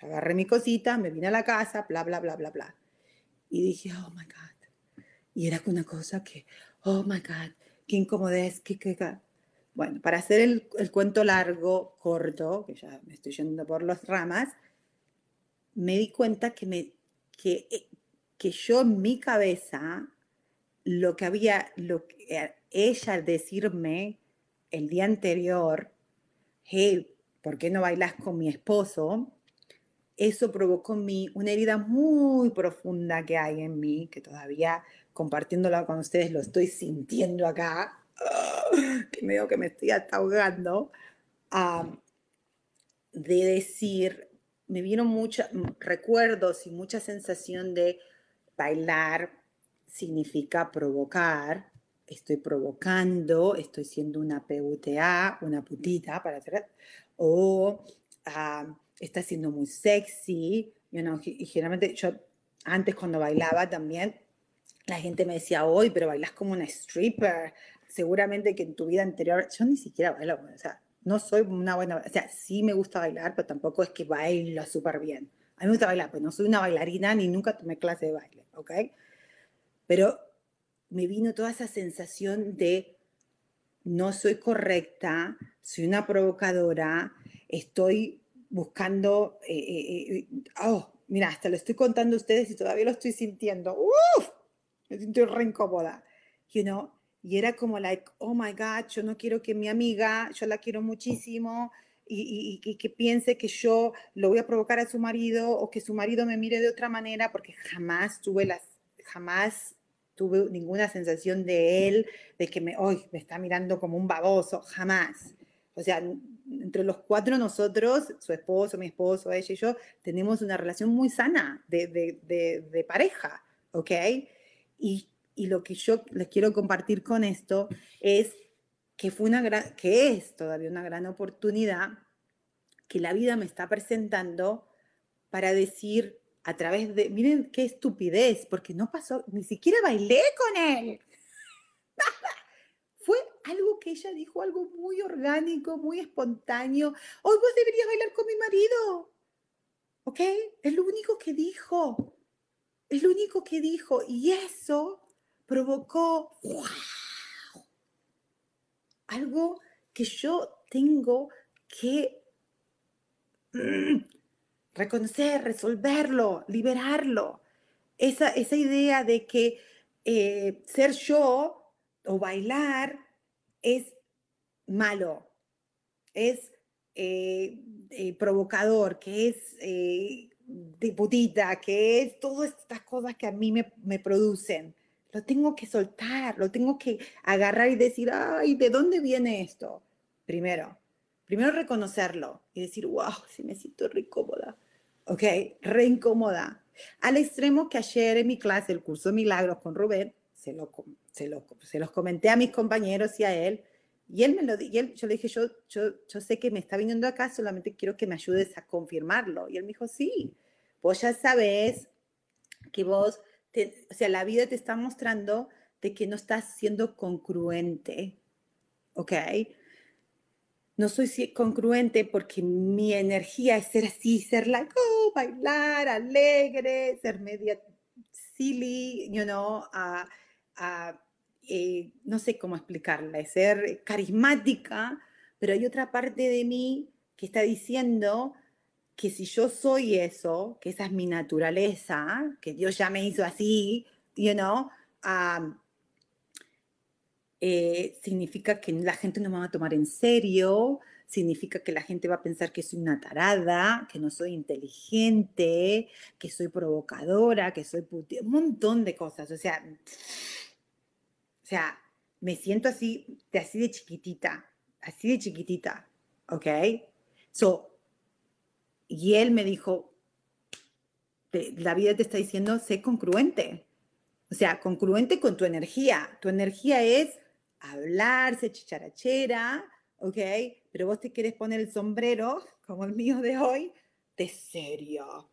S1: Yo agarré mi cosita, me vine a la casa, bla, bla, bla, bla, bla. Y dije, oh my God y era una cosa que, oh my God, qué incomodez, qué, qué, Bueno, para hacer el, el, cuento largo, corto, que ya me estoy yendo por las ramas, me di cuenta que, me, que, eh, que yo en mi cabeza, lo que había, lo que, eh, ella al decirme el día anterior, hey, ¿por qué no bailas con mi esposo? Eso provocó en mí una herida muy profunda que hay en mí, que todavía compartiéndola con ustedes, lo estoy sintiendo acá, que me que me estoy ahogando, de decir, me vieron muchos recuerdos y mucha sensación de bailar significa provocar, estoy provocando, estoy siendo una PUTA, una putita, para hacer, o está siendo muy sexy, y generalmente yo antes cuando bailaba también la gente me decía, hoy, pero bailas como una stripper. Seguramente que en tu vida anterior, yo ni siquiera bailo, o sea, no soy una buena, o sea, sí me gusta bailar, pero tampoco es que bailo súper bien. A mí me gusta bailar, pero no soy una bailarina ni nunca tomé clase de baile, ¿ok? Pero me vino toda esa sensación de no soy correcta, soy una provocadora, estoy buscando, eh, eh, eh, oh, mira, hasta lo estoy contando a ustedes y todavía lo estoy sintiendo. ¡Uf! Me siento re incómoda, you know, y era como like, oh my God, yo no quiero que mi amiga, yo la quiero muchísimo, y, y, que piense que yo lo voy a provocar a su marido o que su marido me mire de otra manera, porque jamás tuve las, jamás tuve ninguna sensación de él, de que me, hoy me está mirando como un baboso, jamás. O sea, entre los cuatro nosotros, su esposo, mi esposo, ella y yo, tenemos una relación muy sana de, de, de, de pareja, ¿ok? Y, lo que yo les quiero compartir con esto es que, fue una gran, que es todavía una gran oportunidad que la vida me está presentando para decir a través de, miren qué estupidez, porque no pasó, ni siquiera bailé con él. Fue algo que ella dijo, algo muy orgánico, muy espontáneo. Hoy vos deberías bailar con mi marido. ¿Ok? Es lo único que dijo. Es lo único que dijo. Y eso provocó algo que yo tengo que mm, reconocer, resolverlo, liberarlo. Esa, esa idea de que eh, ser yo o bailar es malo, es eh, eh, provocador, que es de putita, que es todas estas cosas que a mí me, me, producen. Lo tengo que soltar, lo tengo que agarrar y decir, ay, ¿de dónde viene esto? Primero, primero reconocerlo y decir, wow, sí me siento re incómoda. Ok, re incómoda. Al extremo que ayer en mi clase, el curso de milagros con Rubén, se, lo, se, lo, se los comenté a mis compañeros y a él, y él me lo y yo le dije, yo, yo, yo sé que me está viniendo acá, solamente quiero que me ayudes a confirmarlo. Y él me dijo, sí, vos ya sabes que vos, o sea, la vida te está mostrando de que no estás siendo congruente, ¿ok? No soy congruente porque mi energía es ser así, ser like, oh, bailar, alegre, ser media silly, you know, uh, eh, no sé cómo explicarla, es ser carismática, pero hay otra parte de mí que está diciendo que si yo soy eso, que esa es mi naturaleza, que Dios ya me hizo así, you know, eh, significa que la gente no me va a tomar en serio, significa que la gente va a pensar que soy una tarada, que no soy inteligente, que soy provocadora, que soy un montón de cosas. O sea, o sea, me siento así, de así de chiquitita, así de chiquitita, ¿ok? So, y él me dijo, la vida te está diciendo, sé congruente. O sea, congruente con tu energía. Tu energía es hablar, ser chicharachera, ¿ok? Pero vos te quieres poner el sombrero, como el mío de hoy, de serio.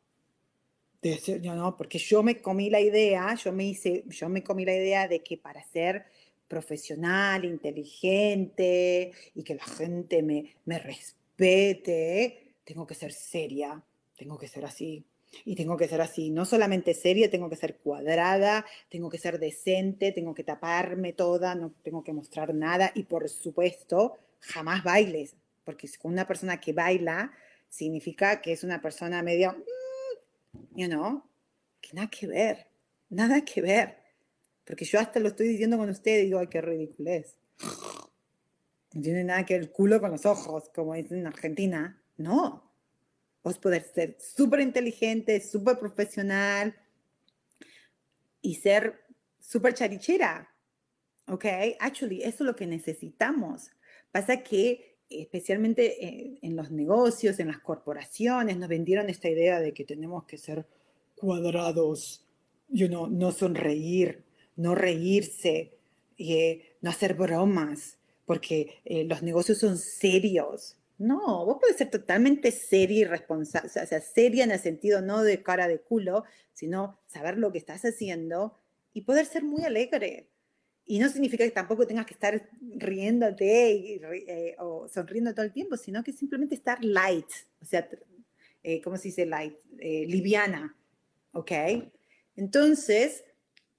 S1: De serio, no, porque yo me comí la idea, yo me hice, yo me comí la idea de que para ser profesional, inteligente y que la gente me, me respete, tengo que ser seria, tengo que ser así. Y tengo que ser así, no solamente seria, tengo que ser cuadrada, tengo que ser decente, tengo que taparme toda, no tengo que mostrar nada y por supuesto, jamás bailes, porque una persona que baila significa que es una persona medio, you know, que nada que ver, nada que ver. Porque yo hasta lo estoy diciendo con usted y digo, ay, qué ridiculez. No tiene nada que ver el culo con los ojos, como dicen en Argentina. No, Vos poder ser súper inteligente, súper profesional y ser súper charichera. ¿Ok? Actually, eso es lo que necesitamos. Pasa que, especialmente en, los negocios, en las corporaciones, nos vendieron esta idea de que tenemos que ser cuadrados, you know, no sonreír, no reírse, eh, no hacer bromas, porque eh, los negocios son serios. No, vos podés ser totalmente seria y responsable, o sea, seria en el sentido no de cara de culo, sino saber lo que estás haciendo y poder ser muy alegre. Y no significa que tampoco tengas que estar riéndote eh, o sonriendo todo el tiempo, sino que simplemente estar light, o sea, eh, ¿cómo se dice light? Eh, liviana, ¿ok? Entonces,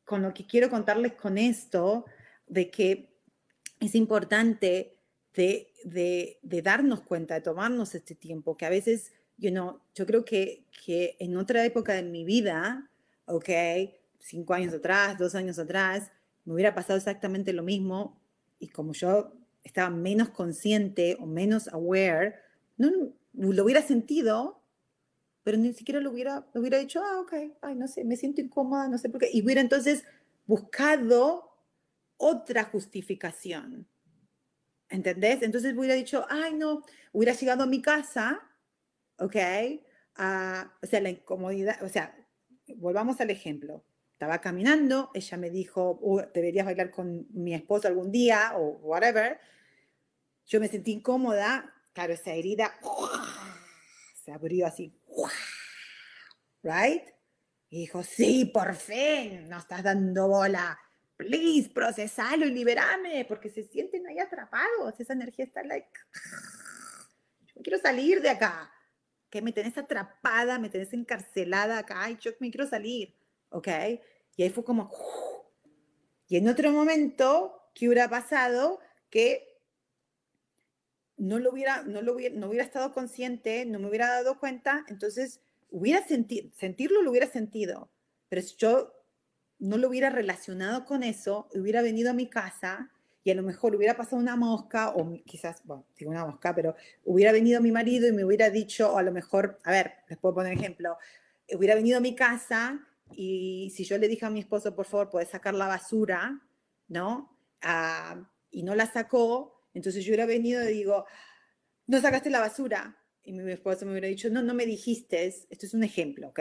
S1: con lo que quiero contarles con esto, de que es importante de, darnos cuenta, de tomarnos este tiempo, que a veces, you know, yo creo que, que en otra época de mi vida, ok, cinco años atrás, dos años atrás, me hubiera pasado exactamente lo mismo y como yo estaba menos consciente o menos aware, no, lo hubiera sentido, pero ni siquiera lo hubiera, lo hubiera dicho, ah, ok, ay, no sé, me siento incómoda, no sé por qué, y hubiera entonces buscado otra justificación. ¿Entendés? Entonces hubiera dicho, ay, no, hubiera llegado a mi casa, ¿ok? o sea, la incomodidad, o sea, volvamos al ejemplo. Estaba caminando, ella me dijo, deberías bailar con mi esposo algún día o whatever. Yo me sentí incómoda, claro, esa herida se abrió así, ¿right? Y dijo, sí, por fin, no estás dando bola please, procesalo y liberame, porque se sienten ahí atrapados. Esa energía está like, yo quiero salir de acá. Que me tenés atrapada, me tenés encarcelada acá, y yo me quiero salir. ¿Ok? Y ahí fue como, y en otro momento, ¿qué hubiera pasado? Que no lo hubiera, no lo hubiera, no hubiera estado consciente, no me hubiera dado cuenta, entonces hubiera sentido, sentirlo lo hubiera sentido, pero si yo no lo hubiera relacionado con eso, hubiera venido a mi casa y a lo mejor hubiera pasado una mosca, o quizás, bueno, digo una mosca, pero hubiera venido mi marido y me hubiera dicho, o a lo mejor, a ver, les puedo poner ejemplo, hubiera venido a mi casa y si yo le dije a mi esposo, por favor, puedes sacar la basura, ¿no? Ah, y no la sacó, entonces yo hubiera venido y digo, no sacaste la basura. Y mi esposo me hubiera dicho, no, no me dijiste, esto es un ejemplo, ¿ok?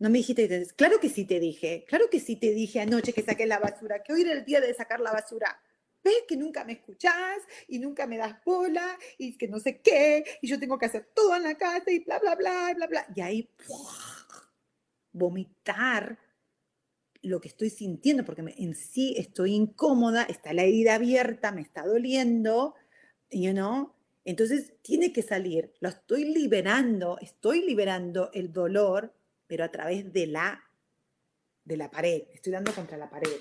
S1: No me dijiste, claro que sí te dije, claro que sí te dije anoche que saqué la basura, que hoy era el día de sacar la basura. ¿Ves que nunca me escuchás y nunca me das bola y que no sé qué y yo tengo que hacer todo en la casa y bla, bla, bla, bla, bla? Y ahí vomitar lo que estoy sintiendo, porque en sí estoy incómoda, está la herida abierta, me está doliendo, you know? Entonces tiene que salir, lo estoy liberando, estoy liberando el dolor, pero a través de la, de la pared, estoy dando contra la pared,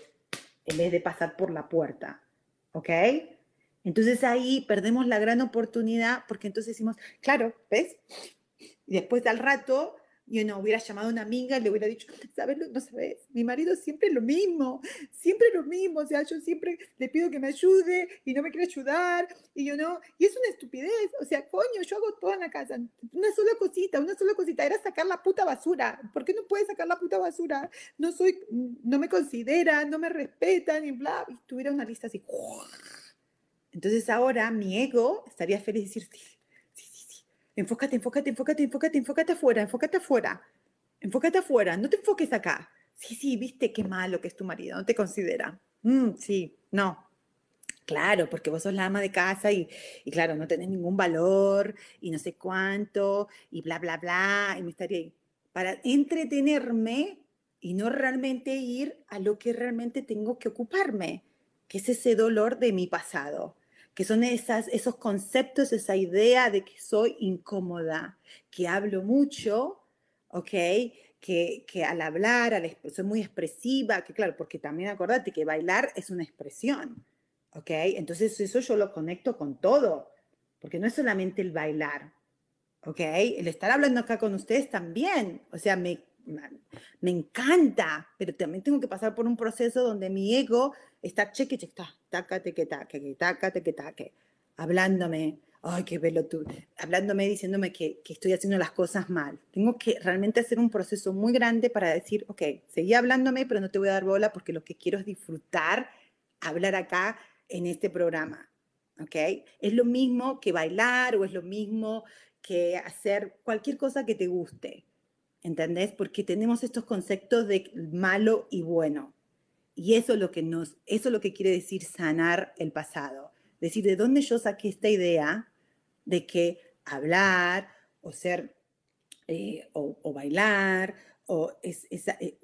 S1: en vez de pasar por la puerta, ¿ok? Entonces ahí perdemos la gran oportunidad porque entonces decimos, claro, ¿ves? Y después al rato y no hubiera llamado a una amiga le hubiera dicho, ¿sabes? No sabes, mi marido siempre lo mismo, siempre lo mismo, o sea, yo siempre le pido que me ayude y no me quiere ayudar, y yo no, y es una estupidez, o sea, coño, yo hago todo en la casa, una sola cosita, una sola cosita, era sacar la puta basura, ¿por qué no puede sacar la puta basura? No soy, no me considera, no me respetan, y bla, y tuviera una lista así. Entonces ahora mi ego estaría feliz de decir, Enfócate, enfócate, enfócate, enfócate, enfócate afuera, enfócate afuera. Enfócate afuera, no te enfoques acá. Sí, sí, viste qué malo que es tu marido, no te considera. Mm, sí, no. Claro, porque vos sos la ama de casa y, y, claro, no tenés ningún valor y no sé cuánto y bla, bla, bla. Y me estaría ahí. Para entretenerme y no realmente ir a lo que realmente tengo que ocuparme, que es ese dolor de mi pasado que son esas, esos conceptos, esa idea de que soy incómoda, que hablo mucho, ¿ok? Que, que al hablar, al, soy muy expresiva, que claro, porque también acordate que bailar es una expresión, ¿ok? Entonces eso yo lo conecto con todo, porque no es solamente el bailar, ¿ok? El estar hablando acá con ustedes también, o sea, me, me encanta, pero también tengo que pasar por un proceso donde mi ego está cheque, cheque, tácate, que taque, tácate, que taque, hablándome, ay, qué tú, hablándome, diciéndome que, que, estoy haciendo las cosas mal. Tengo que realmente hacer un proceso muy grande para decir, ok, seguí hablándome, pero no te voy a dar bola porque lo que quiero es disfrutar, hablar acá en este programa. ¿Ok? Es lo mismo que bailar o es lo mismo que hacer cualquier cosa que te guste. ¿Entendés? Porque tenemos estos conceptos de malo y bueno. Y eso es lo que nos, eso es lo que quiere decir sanar el pasado. Decir, ¿de dónde yo saqué esta idea de que hablar o ser eh, o, bailar o es, eh,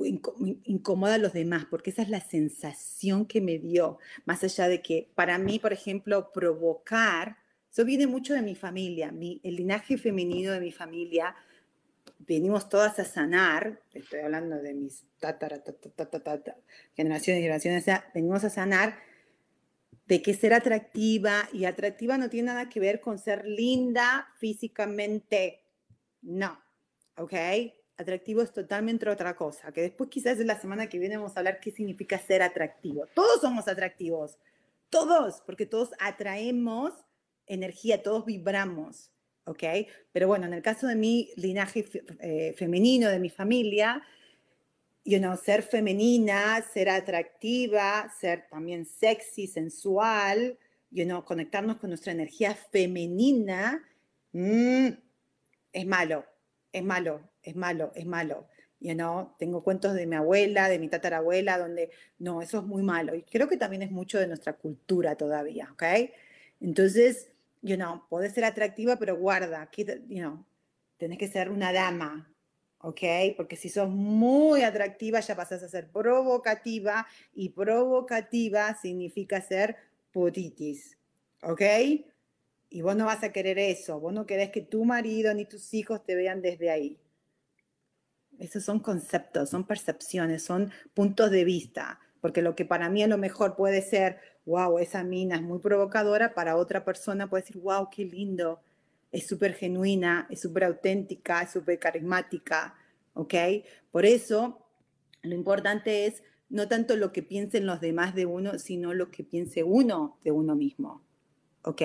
S1: incomoda a los demás? Porque esa es la sensación que me dio. Más allá de que para mí, por ejemplo, provocar, eso viene mucho de mi familia, mi, el linaje femenino de mi familia venimos todas a sanar, estoy hablando de mis tatara, generaciones y generaciones, o sea, venimos a sanar de que ser atractiva y atractiva no tiene nada que ver con ser linda físicamente, no, ¿ok? Atractivo es totalmente otra cosa, que después quizás en la semana que viene vamos a hablar qué significa ser atractivo. Todos somos atractivos, todos, porque todos atraemos energía, todos vibramos. ¿Ok? Pero bueno, en el caso de mi linaje eh, femenino, de mi familia, you know, ser femenina, ser atractiva, ser también sexy, sensual, you know, conectarnos con nuestra energía femenina, mm, es malo, es malo, es malo, es malo. You know, tengo cuentos de mi abuela, de mi tatarabuela, donde no, eso es muy malo. Y creo que también es mucho de nuestra cultura todavía, ¿ok? Entonces, you know, podés ser atractiva, pero guarda, you know, tenés que ser una dama, ¿ok? Porque si sos muy atractiva ya pasás a ser provocativa y provocativa significa ser putitis, ¿ok? Y vos no vas a querer eso, vos no querés que tu marido ni tus hijos te vean desde ahí. Esos son conceptos, son percepciones, son puntos de vista, porque lo que para mí a lo mejor puede ser, wow, esa mina es muy provocadora, para otra persona puede decir, wow, qué lindo, es súper genuina, es súper auténtica, es súper carismática, ¿ok? Por eso, lo importante es no tanto lo que piensen los demás de uno, sino lo que piense uno de uno mismo, ¿ok?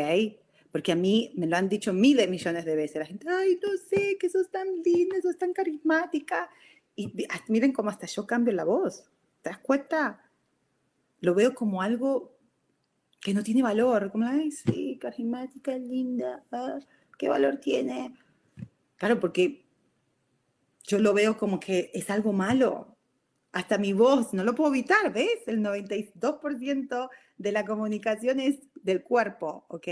S1: Porque a mí me lo han dicho miles, millones de veces. La gente, ay, no sé, que sos tan linda, sos tan carismática. Y miren cómo hasta yo cambio la voz. ¿Te das cuenta? Lo veo como algo que no tiene valor. Como, ay, sí, carismática, linda. Ah, ¿Qué valor tiene? Claro, porque yo lo veo como que es algo malo. Hasta mi voz, no lo puedo evitar, ¿ves? El 92% de la comunicación es del cuerpo, ¿ok?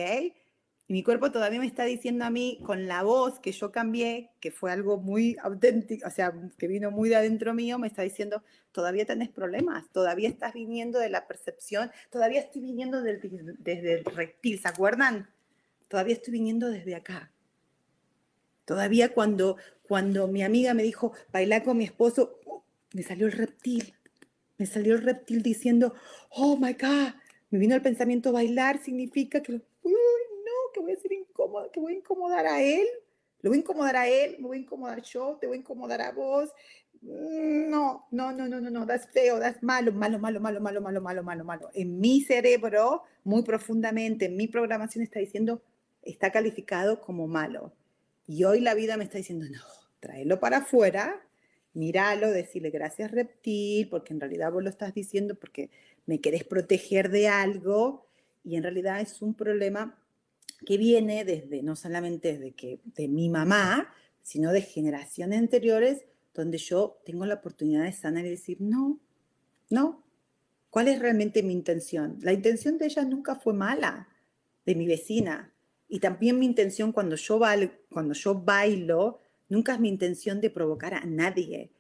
S1: Y mi cuerpo todavía me está diciendo a mí con la voz que yo cambié, que fue algo muy auténtico, o sea, que vino muy de adentro mío, me está diciendo, todavía tenés problemas, todavía estás viniendo de la percepción, todavía estoy viniendo desde el reptil, ¿se acuerdan? Todavía estoy viniendo desde acá. Todavía cuando, cuando mi amiga me dijo, bailar con mi esposo, ¡uh! me salió el reptil, me salió el reptil diciendo, oh my God, me vino el pensamiento, bailar significa que que voy a ser incómoda, que voy a incomodar a él, lo voy a incomodar a él, me voy a incomodar yo, te voy a incomodar a vos. No, no, no, no, no, no, das feo, das malo, malo, malo, malo, malo, malo, malo, malo, malo. En mi cerebro, muy profundamente, en mi programación está diciendo, está calificado como malo. Y hoy la vida me está diciendo, no, tráelo para afuera, míralo, decirle gracias reptil, porque en realidad vos lo estás diciendo porque me querés proteger de algo y en realidad es un problema que viene desde, no solamente desde que, de mi mamá, sino de generaciones anteriores, donde yo tengo la oportunidad de sanar y decir, no, no, ¿cuál es realmente mi intención? La intención de ella nunca fue mala, de mi vecina. Y también mi intención cuando yo, bailo, cuando yo bailo, nunca es mi intención de provocar a nadie.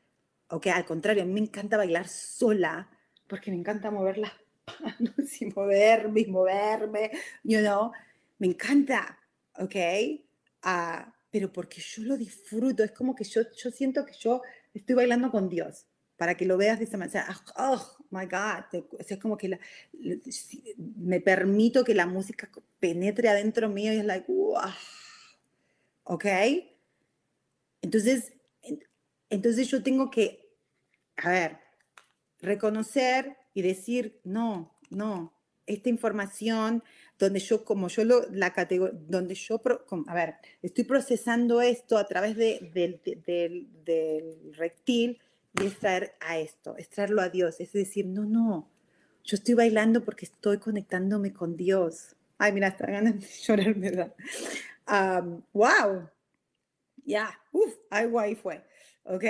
S1: Ok, al contrario, a mí me encanta bailar sola, porque me encanta mover las manos y moverme y moverme, you know me encanta, ¿ok? Uh, pero porque yo lo disfruto, es como que yo, yo siento que yo estoy bailando con Dios, para que lo veas de esa manera. Oh, my God, es como que me permito que la música penetre adentro mío y es like, wow, ¿ok? Entonces, entonces yo tengo que, a ver, reconocer y decir, no, no, esta información donde yo, como yo lo, la categoría, donde yo, a ver, estoy procesando esto a través de, del, del, del reptil y extraer a esto, extraerlo a Dios. Es decir, no, no, yo estoy bailando porque estoy conectándome con Dios. Ay, mira, hasta ganas de llorar, ¿verdad? Um, wow. Ya, uff, ay, guay fue. ¿Ok?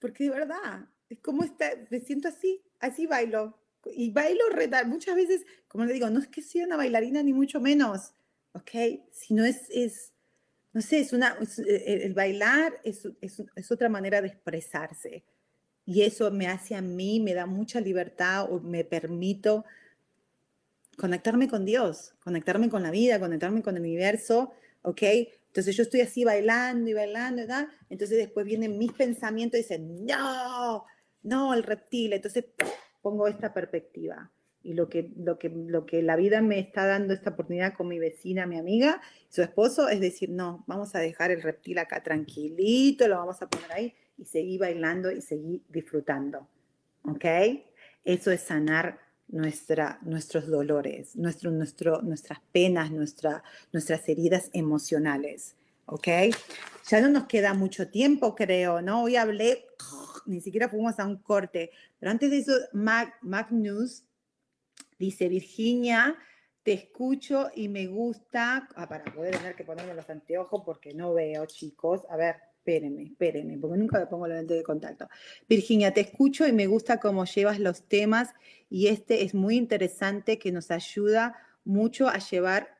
S1: Porque de verdad, es como está, me siento así, así bailo, y bailo retar. Muchas veces, como le digo, no es que sea una bailarina ni mucho menos, ¿ok? Sino es, es no sé, es una, eh, el bailar es, es, es, otra manera de expresarse. Y eso me hace a mí, me da mucha libertad o me permito conectarme con Dios, conectarme con la vida, conectarme con el universo, ¿ok? Entonces yo estoy así bailando y bailando, ¿verdad? Entonces después vienen mis pensamientos y dicen, no, no, el reptil. Entonces pongo esta perspectiva. Y lo que, lo, que, lo que la vida me está dando esta oportunidad con mi vecina, mi amiga, su esposo, es decir, no, vamos a dejar el reptil acá tranquilito, lo vamos a poner ahí y seguir bailando y seguir disfrutando. ¿Ok? Eso es sanar nuestra, nuestros dolores, nuestro, nuestro, nuestras penas, nuestra, nuestras heridas emocionales. ¿Ok? Ya no nos queda mucho tiempo, creo, ¿no? Hoy hablé ni siquiera fuimos a un corte. Pero antes de eso, Magnus dice, Virginia, te escucho y me gusta, ah, para poder tener que ponerme los anteojos porque no veo, chicos. A ver, espérenme, espérenme, porque nunca me pongo la lente de contacto. Virginia, te escucho y me gusta cómo llevas los temas y este es muy interesante que nos ayuda mucho a llevar,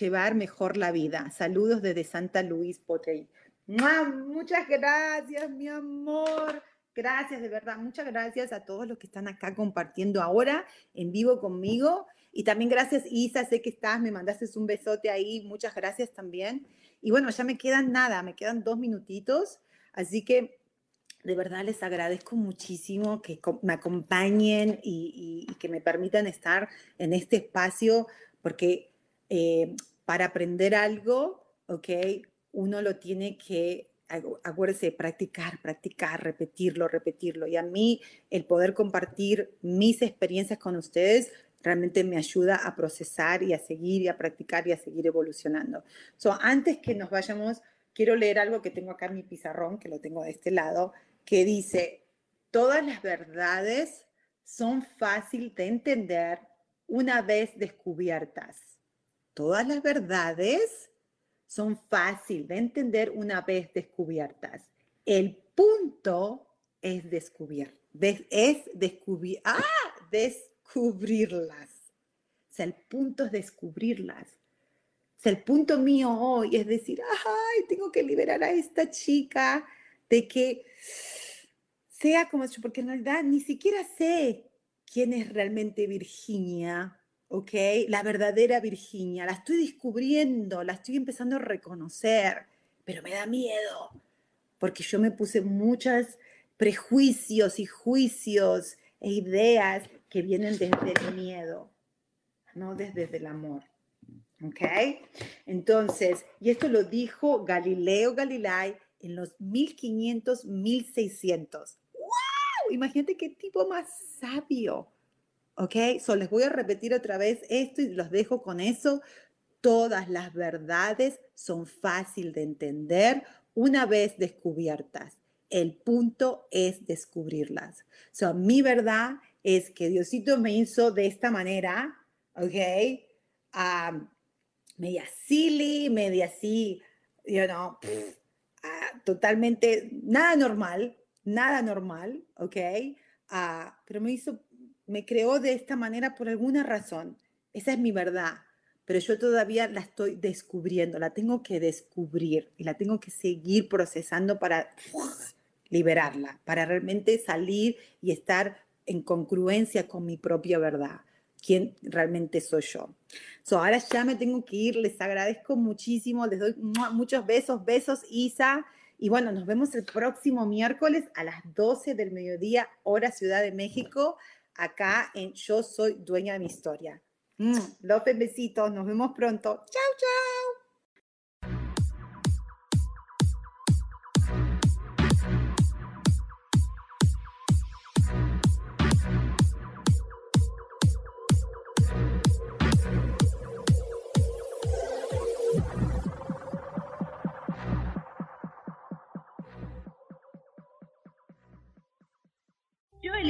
S1: llevar mejor la vida. Saludos desde Santa Luis Potey. Muchas gracias, mi amor. Gracias, de verdad. Muchas gracias a todos los que están acá compartiendo ahora en vivo conmigo. Y también gracias, Isa, sé que estás, me mandaste un besote ahí. Muchas gracias también. Y bueno, ya me quedan nada, me quedan dos minutitos. Así que de verdad les agradezco muchísimo que me acompañen y, que me permitan estar en este espacio, porque eh, para aprender algo, ¿ok? Uno lo tiene que, acuérdese, practicar, practicar, repetirlo, repetirlo. Y a mí el poder compartir mis experiencias con ustedes realmente me ayuda a procesar y a seguir y a practicar y a seguir evolucionando. So, antes que nos vayamos, quiero leer algo que tengo acá en mi pizarrón, que lo tengo de este lado, que dice, todas las verdades son fácil de entender una vez descubiertas. Todas las verdades son fácil de entender una vez descubiertas. El punto es descubrir, es descubrir, ah, descubrirlas. O el punto es descubrirlas. O el punto mío hoy es decir, ay, tengo que liberar a esta chica de que sea como yo, porque en realidad ni siquiera sé quién es realmente Virginia, ¿ok? La verdadera Virginia, la estoy descubriendo, la estoy empezando a reconocer, pero me da miedo, porque yo me puse muchos prejuicios y juicios e ideas que vienen desde el miedo, no desde el amor. ¿Ok? Entonces, y esto lo dijo Galileo Galilei en los 1500, 1600. ¡Wow! Imagínate qué tipo más sabio. ¿Ok? So les voy a repetir otra vez esto y los dejo con eso. Todas las verdades son fácil de entender una vez descubiertas. El punto es descubrirlas. So, mi verdad es que Diosito me hizo de esta manera, ¿ok? Um, media silly, media así, you know, Ah, totalmente, nada normal, nada normal, ¿ok? Ah, pero me hizo, me creó de esta manera por alguna razón. Esa es mi verdad, pero yo todavía la estoy descubriendo, la tengo que descubrir y la tengo que seguir procesando para liberarla, para realmente salir y estar en congruencia con mi propia verdad quién realmente soy yo. So, ahora ya me tengo que ir, les agradezco muchísimo, les doy muchos besos, besos Isa. Y bueno, nos vemos el próximo miércoles a las 12 del mediodía, hora Ciudad de México, acá en Yo Soy Dueña de mi Historia. Mm, López, besitos, nos vemos pronto. Chao, chao.